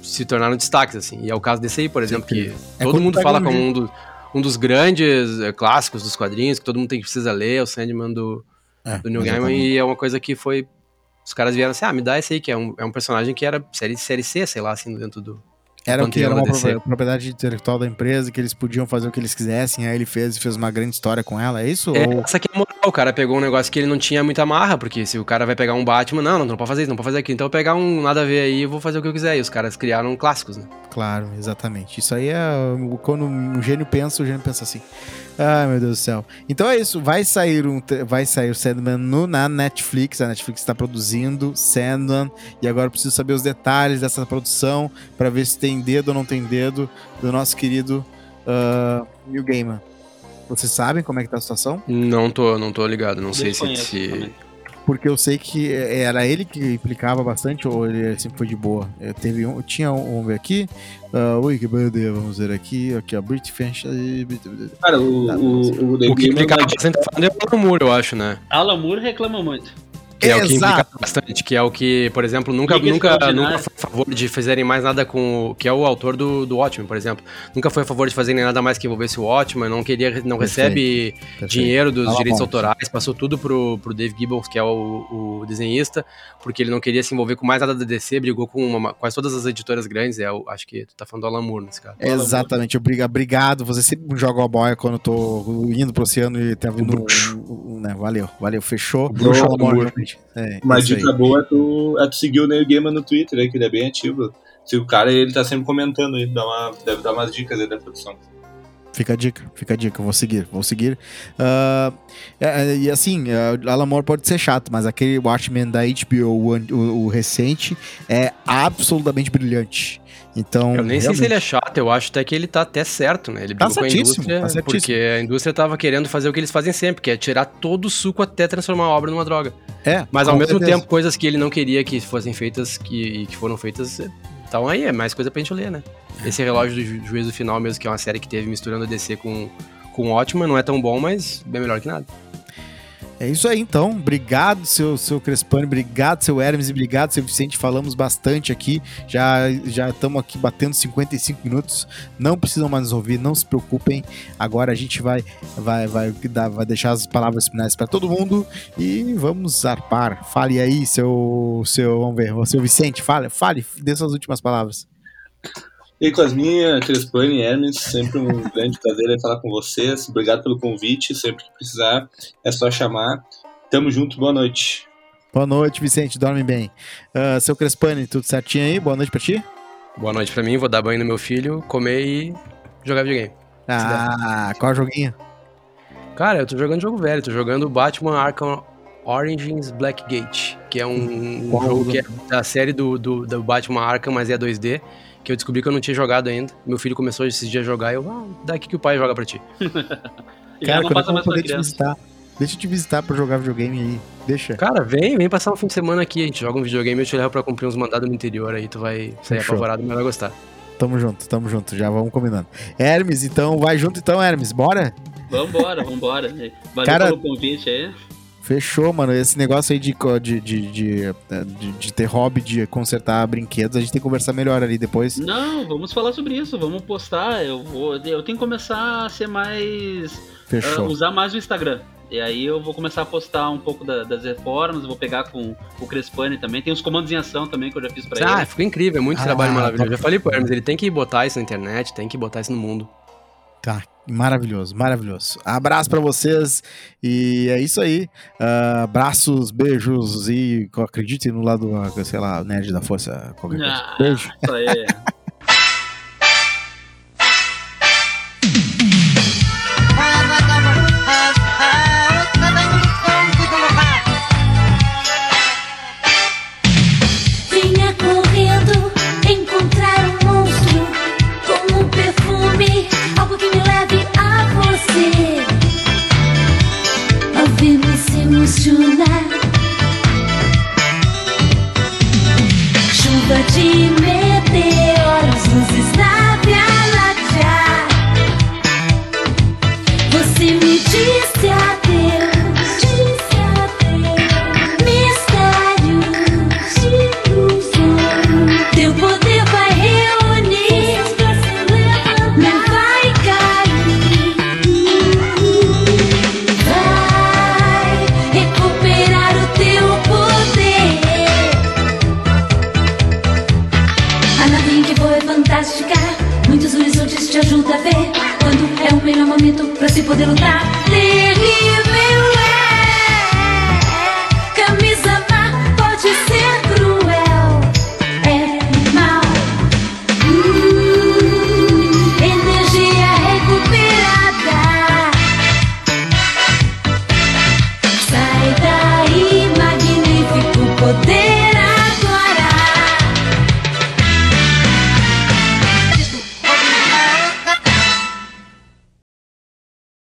se tornaram destaques, assim. E é o caso desse aí, por exemplo, que é todo mundo fala como um, do, um dos grandes é, clássicos dos quadrinhos, que todo mundo tem que precisa ler, é o Sandman do, é, do Neil Gaiman, e é uma coisa que foi... Os caras vieram assim, ah, me dá esse aí, que é um, é um personagem que era série, série C, sei lá, assim, dentro do, era o que era uma propriedade intelectual da empresa, que eles podiam fazer o que eles quisessem, aí ele fez e fez uma grande história com ela, é isso? É, ou... Essa aqui é moral, o cara pegou um negócio que ele não tinha muita marra, porque se o cara vai pegar um Batman, não, não, não pode fazer isso, não pode fazer aquilo, então eu pegar um nada a ver aí e vou fazer o que eu quiser, e os caras criaram clássicos, né? Claro, exatamente. Isso aí é quando um gênio pensa, o gênio pensa assim. Ai, meu Deus do céu. Então é isso, vai sair um vai sair o Sandman no, na Netflix, a Netflix está produzindo Sandman, e agora eu preciso saber os detalhes dessa produção para ver se tem dedo ou não tem dedo do nosso querido uh, New Gamer. Vocês sabem como é que tá a situação? Não tô, não tô ligado, não sei se, se porque eu sei que era ele que implicava bastante ou ele sempre foi de boa. Eu teve um, tinha um, um aqui, uh, Wikipedia, vamos ver aqui, aqui a British Cara, o, tá, o, o, o, o que implicava bastante é o Alan Moore, eu acho, né? Alan Moore reclama muito. Que é o que implica bastante, que é o que, por exemplo, nunca, nunca, nunca foi a favor de fazerem mais nada com o. que é o autor do, do Watchmen, por exemplo. Nunca foi a favor de fazerem nada mais que envolvesse o Watchmen, não queria, não Perfeito. recebe Perfeito. dinheiro dos direitos bom. autorais, passou tudo pro, pro Dave Gibbons, que é o, o, desenhista, porque ele não queria se envolver com mais nada da DC, brigou com uma, quase todas as editoras grandes, é, o, acho que tu tá falando do Alan Moore nesse caso. Exatamente, obrigado, você sempre joga a boia quando eu tô indo pro oceano e tá vindo um, um, né, valeu, valeu, fechou. Bruxo, é, Uma dica boa é tu, é tu seguir o Neil Gaiman no Twitter, aí, que ele é bem ativo. Se o cara ele tá sempre comentando aí, dá uma, deve dar umas dicas aí da produção. Fica a dica, fica a dica, vou seguir, vou seguir. Uh, é, e assim, uh, Alan Moore pode ser chato, mas aquele Watchmen da HBO, o, o, o recente, é absolutamente brilhante. Então, eu nem realmente... sei se ele é chato, eu acho até que ele tá até certo, né? Ele tá brigou com a indústria, tá porque a indústria tava querendo fazer o que eles fazem sempre, que é tirar todo o suco até transformar a obra numa droga. É. Mas ao mesmo certeza. tempo, coisas que ele não queria que fossem feitas que, que foram feitas. Então aí é mais coisa pra gente ler, né? Esse relógio do ju juízo final mesmo, que é uma série que teve misturando DC com, com ótima, não é tão bom, mas bem melhor que nada. É isso aí, então. Obrigado, seu, seu Crespani, obrigado, seu Hermes, obrigado, seu Vicente. Falamos bastante aqui. Já já estamos aqui batendo 55 minutos. Não precisam mais nos ouvir, não se preocupem. Agora a gente vai vai vai, vai deixar as palavras finais para todo mundo e vamos zarpar. Fale aí, seu seu, vamos ver, seu Vicente, fale, fale, dê suas últimas palavras. E com as minhas, Crespani Hermes, sempre um grande prazer falar com vocês. Obrigado pelo convite. Sempre que precisar, é só chamar. Tamo junto, boa noite. Boa noite, Vicente, dorme bem. Uh, seu Crespani, tudo certinho aí? Boa noite pra ti? Boa noite pra mim, vou dar banho no meu filho, comer e jogar videogame. Ah, qual joguinho? Cara, eu tô jogando jogo velho, tô jogando Batman Arkham Origins Blackgate, que é um, um jogo que é da série do, do, do Batman Arkham, mas é 2D que eu descobri que eu não tinha jogado ainda. Meu filho começou esses dias a jogar e eu, ah, daqui que o pai joga pra ti. Cara, quando eu poder te visitar. Deixa eu te visitar pra jogar videogame aí. Deixa. Cara, vem, vem passar um fim de semana aqui. A gente joga um videogame e eu te levo pra cumprir uns mandados no interior aí. Tu vai sair Fechou. apavorado, mas vai gostar. Tamo junto, tamo junto. Já vamos combinando. Hermes, então, vai junto então, Hermes. Bora? Vambora, vambora. Valeu Cara, pelo convite aí. Fechou, mano. Esse negócio aí de, de, de, de, de, ter hobby de consertar brinquedos, a gente tem que conversar melhor ali depois. Não, vamos falar sobre isso, vamos postar. Eu, vou, eu tenho que começar a ser mais. Fechou. Uh, usar mais o Instagram. E aí eu vou começar a postar um pouco da, das reformas, vou pegar com o Crespani também. Tem os comandos em ação também que eu já fiz pra ah, ele. Ah, ficou incrível, é muito ah, trabalho maravilhoso. Eu já falei pro Hermes, ele tem que botar isso na internet, tem que botar isso no mundo. Tá, maravilhoso, maravilhoso. Abraço para vocês e é isso aí. Uh, abraços, beijos e acreditem no lado, sei lá, nerd da força. Qualquer ah, coisa. Beijo. Isso aí.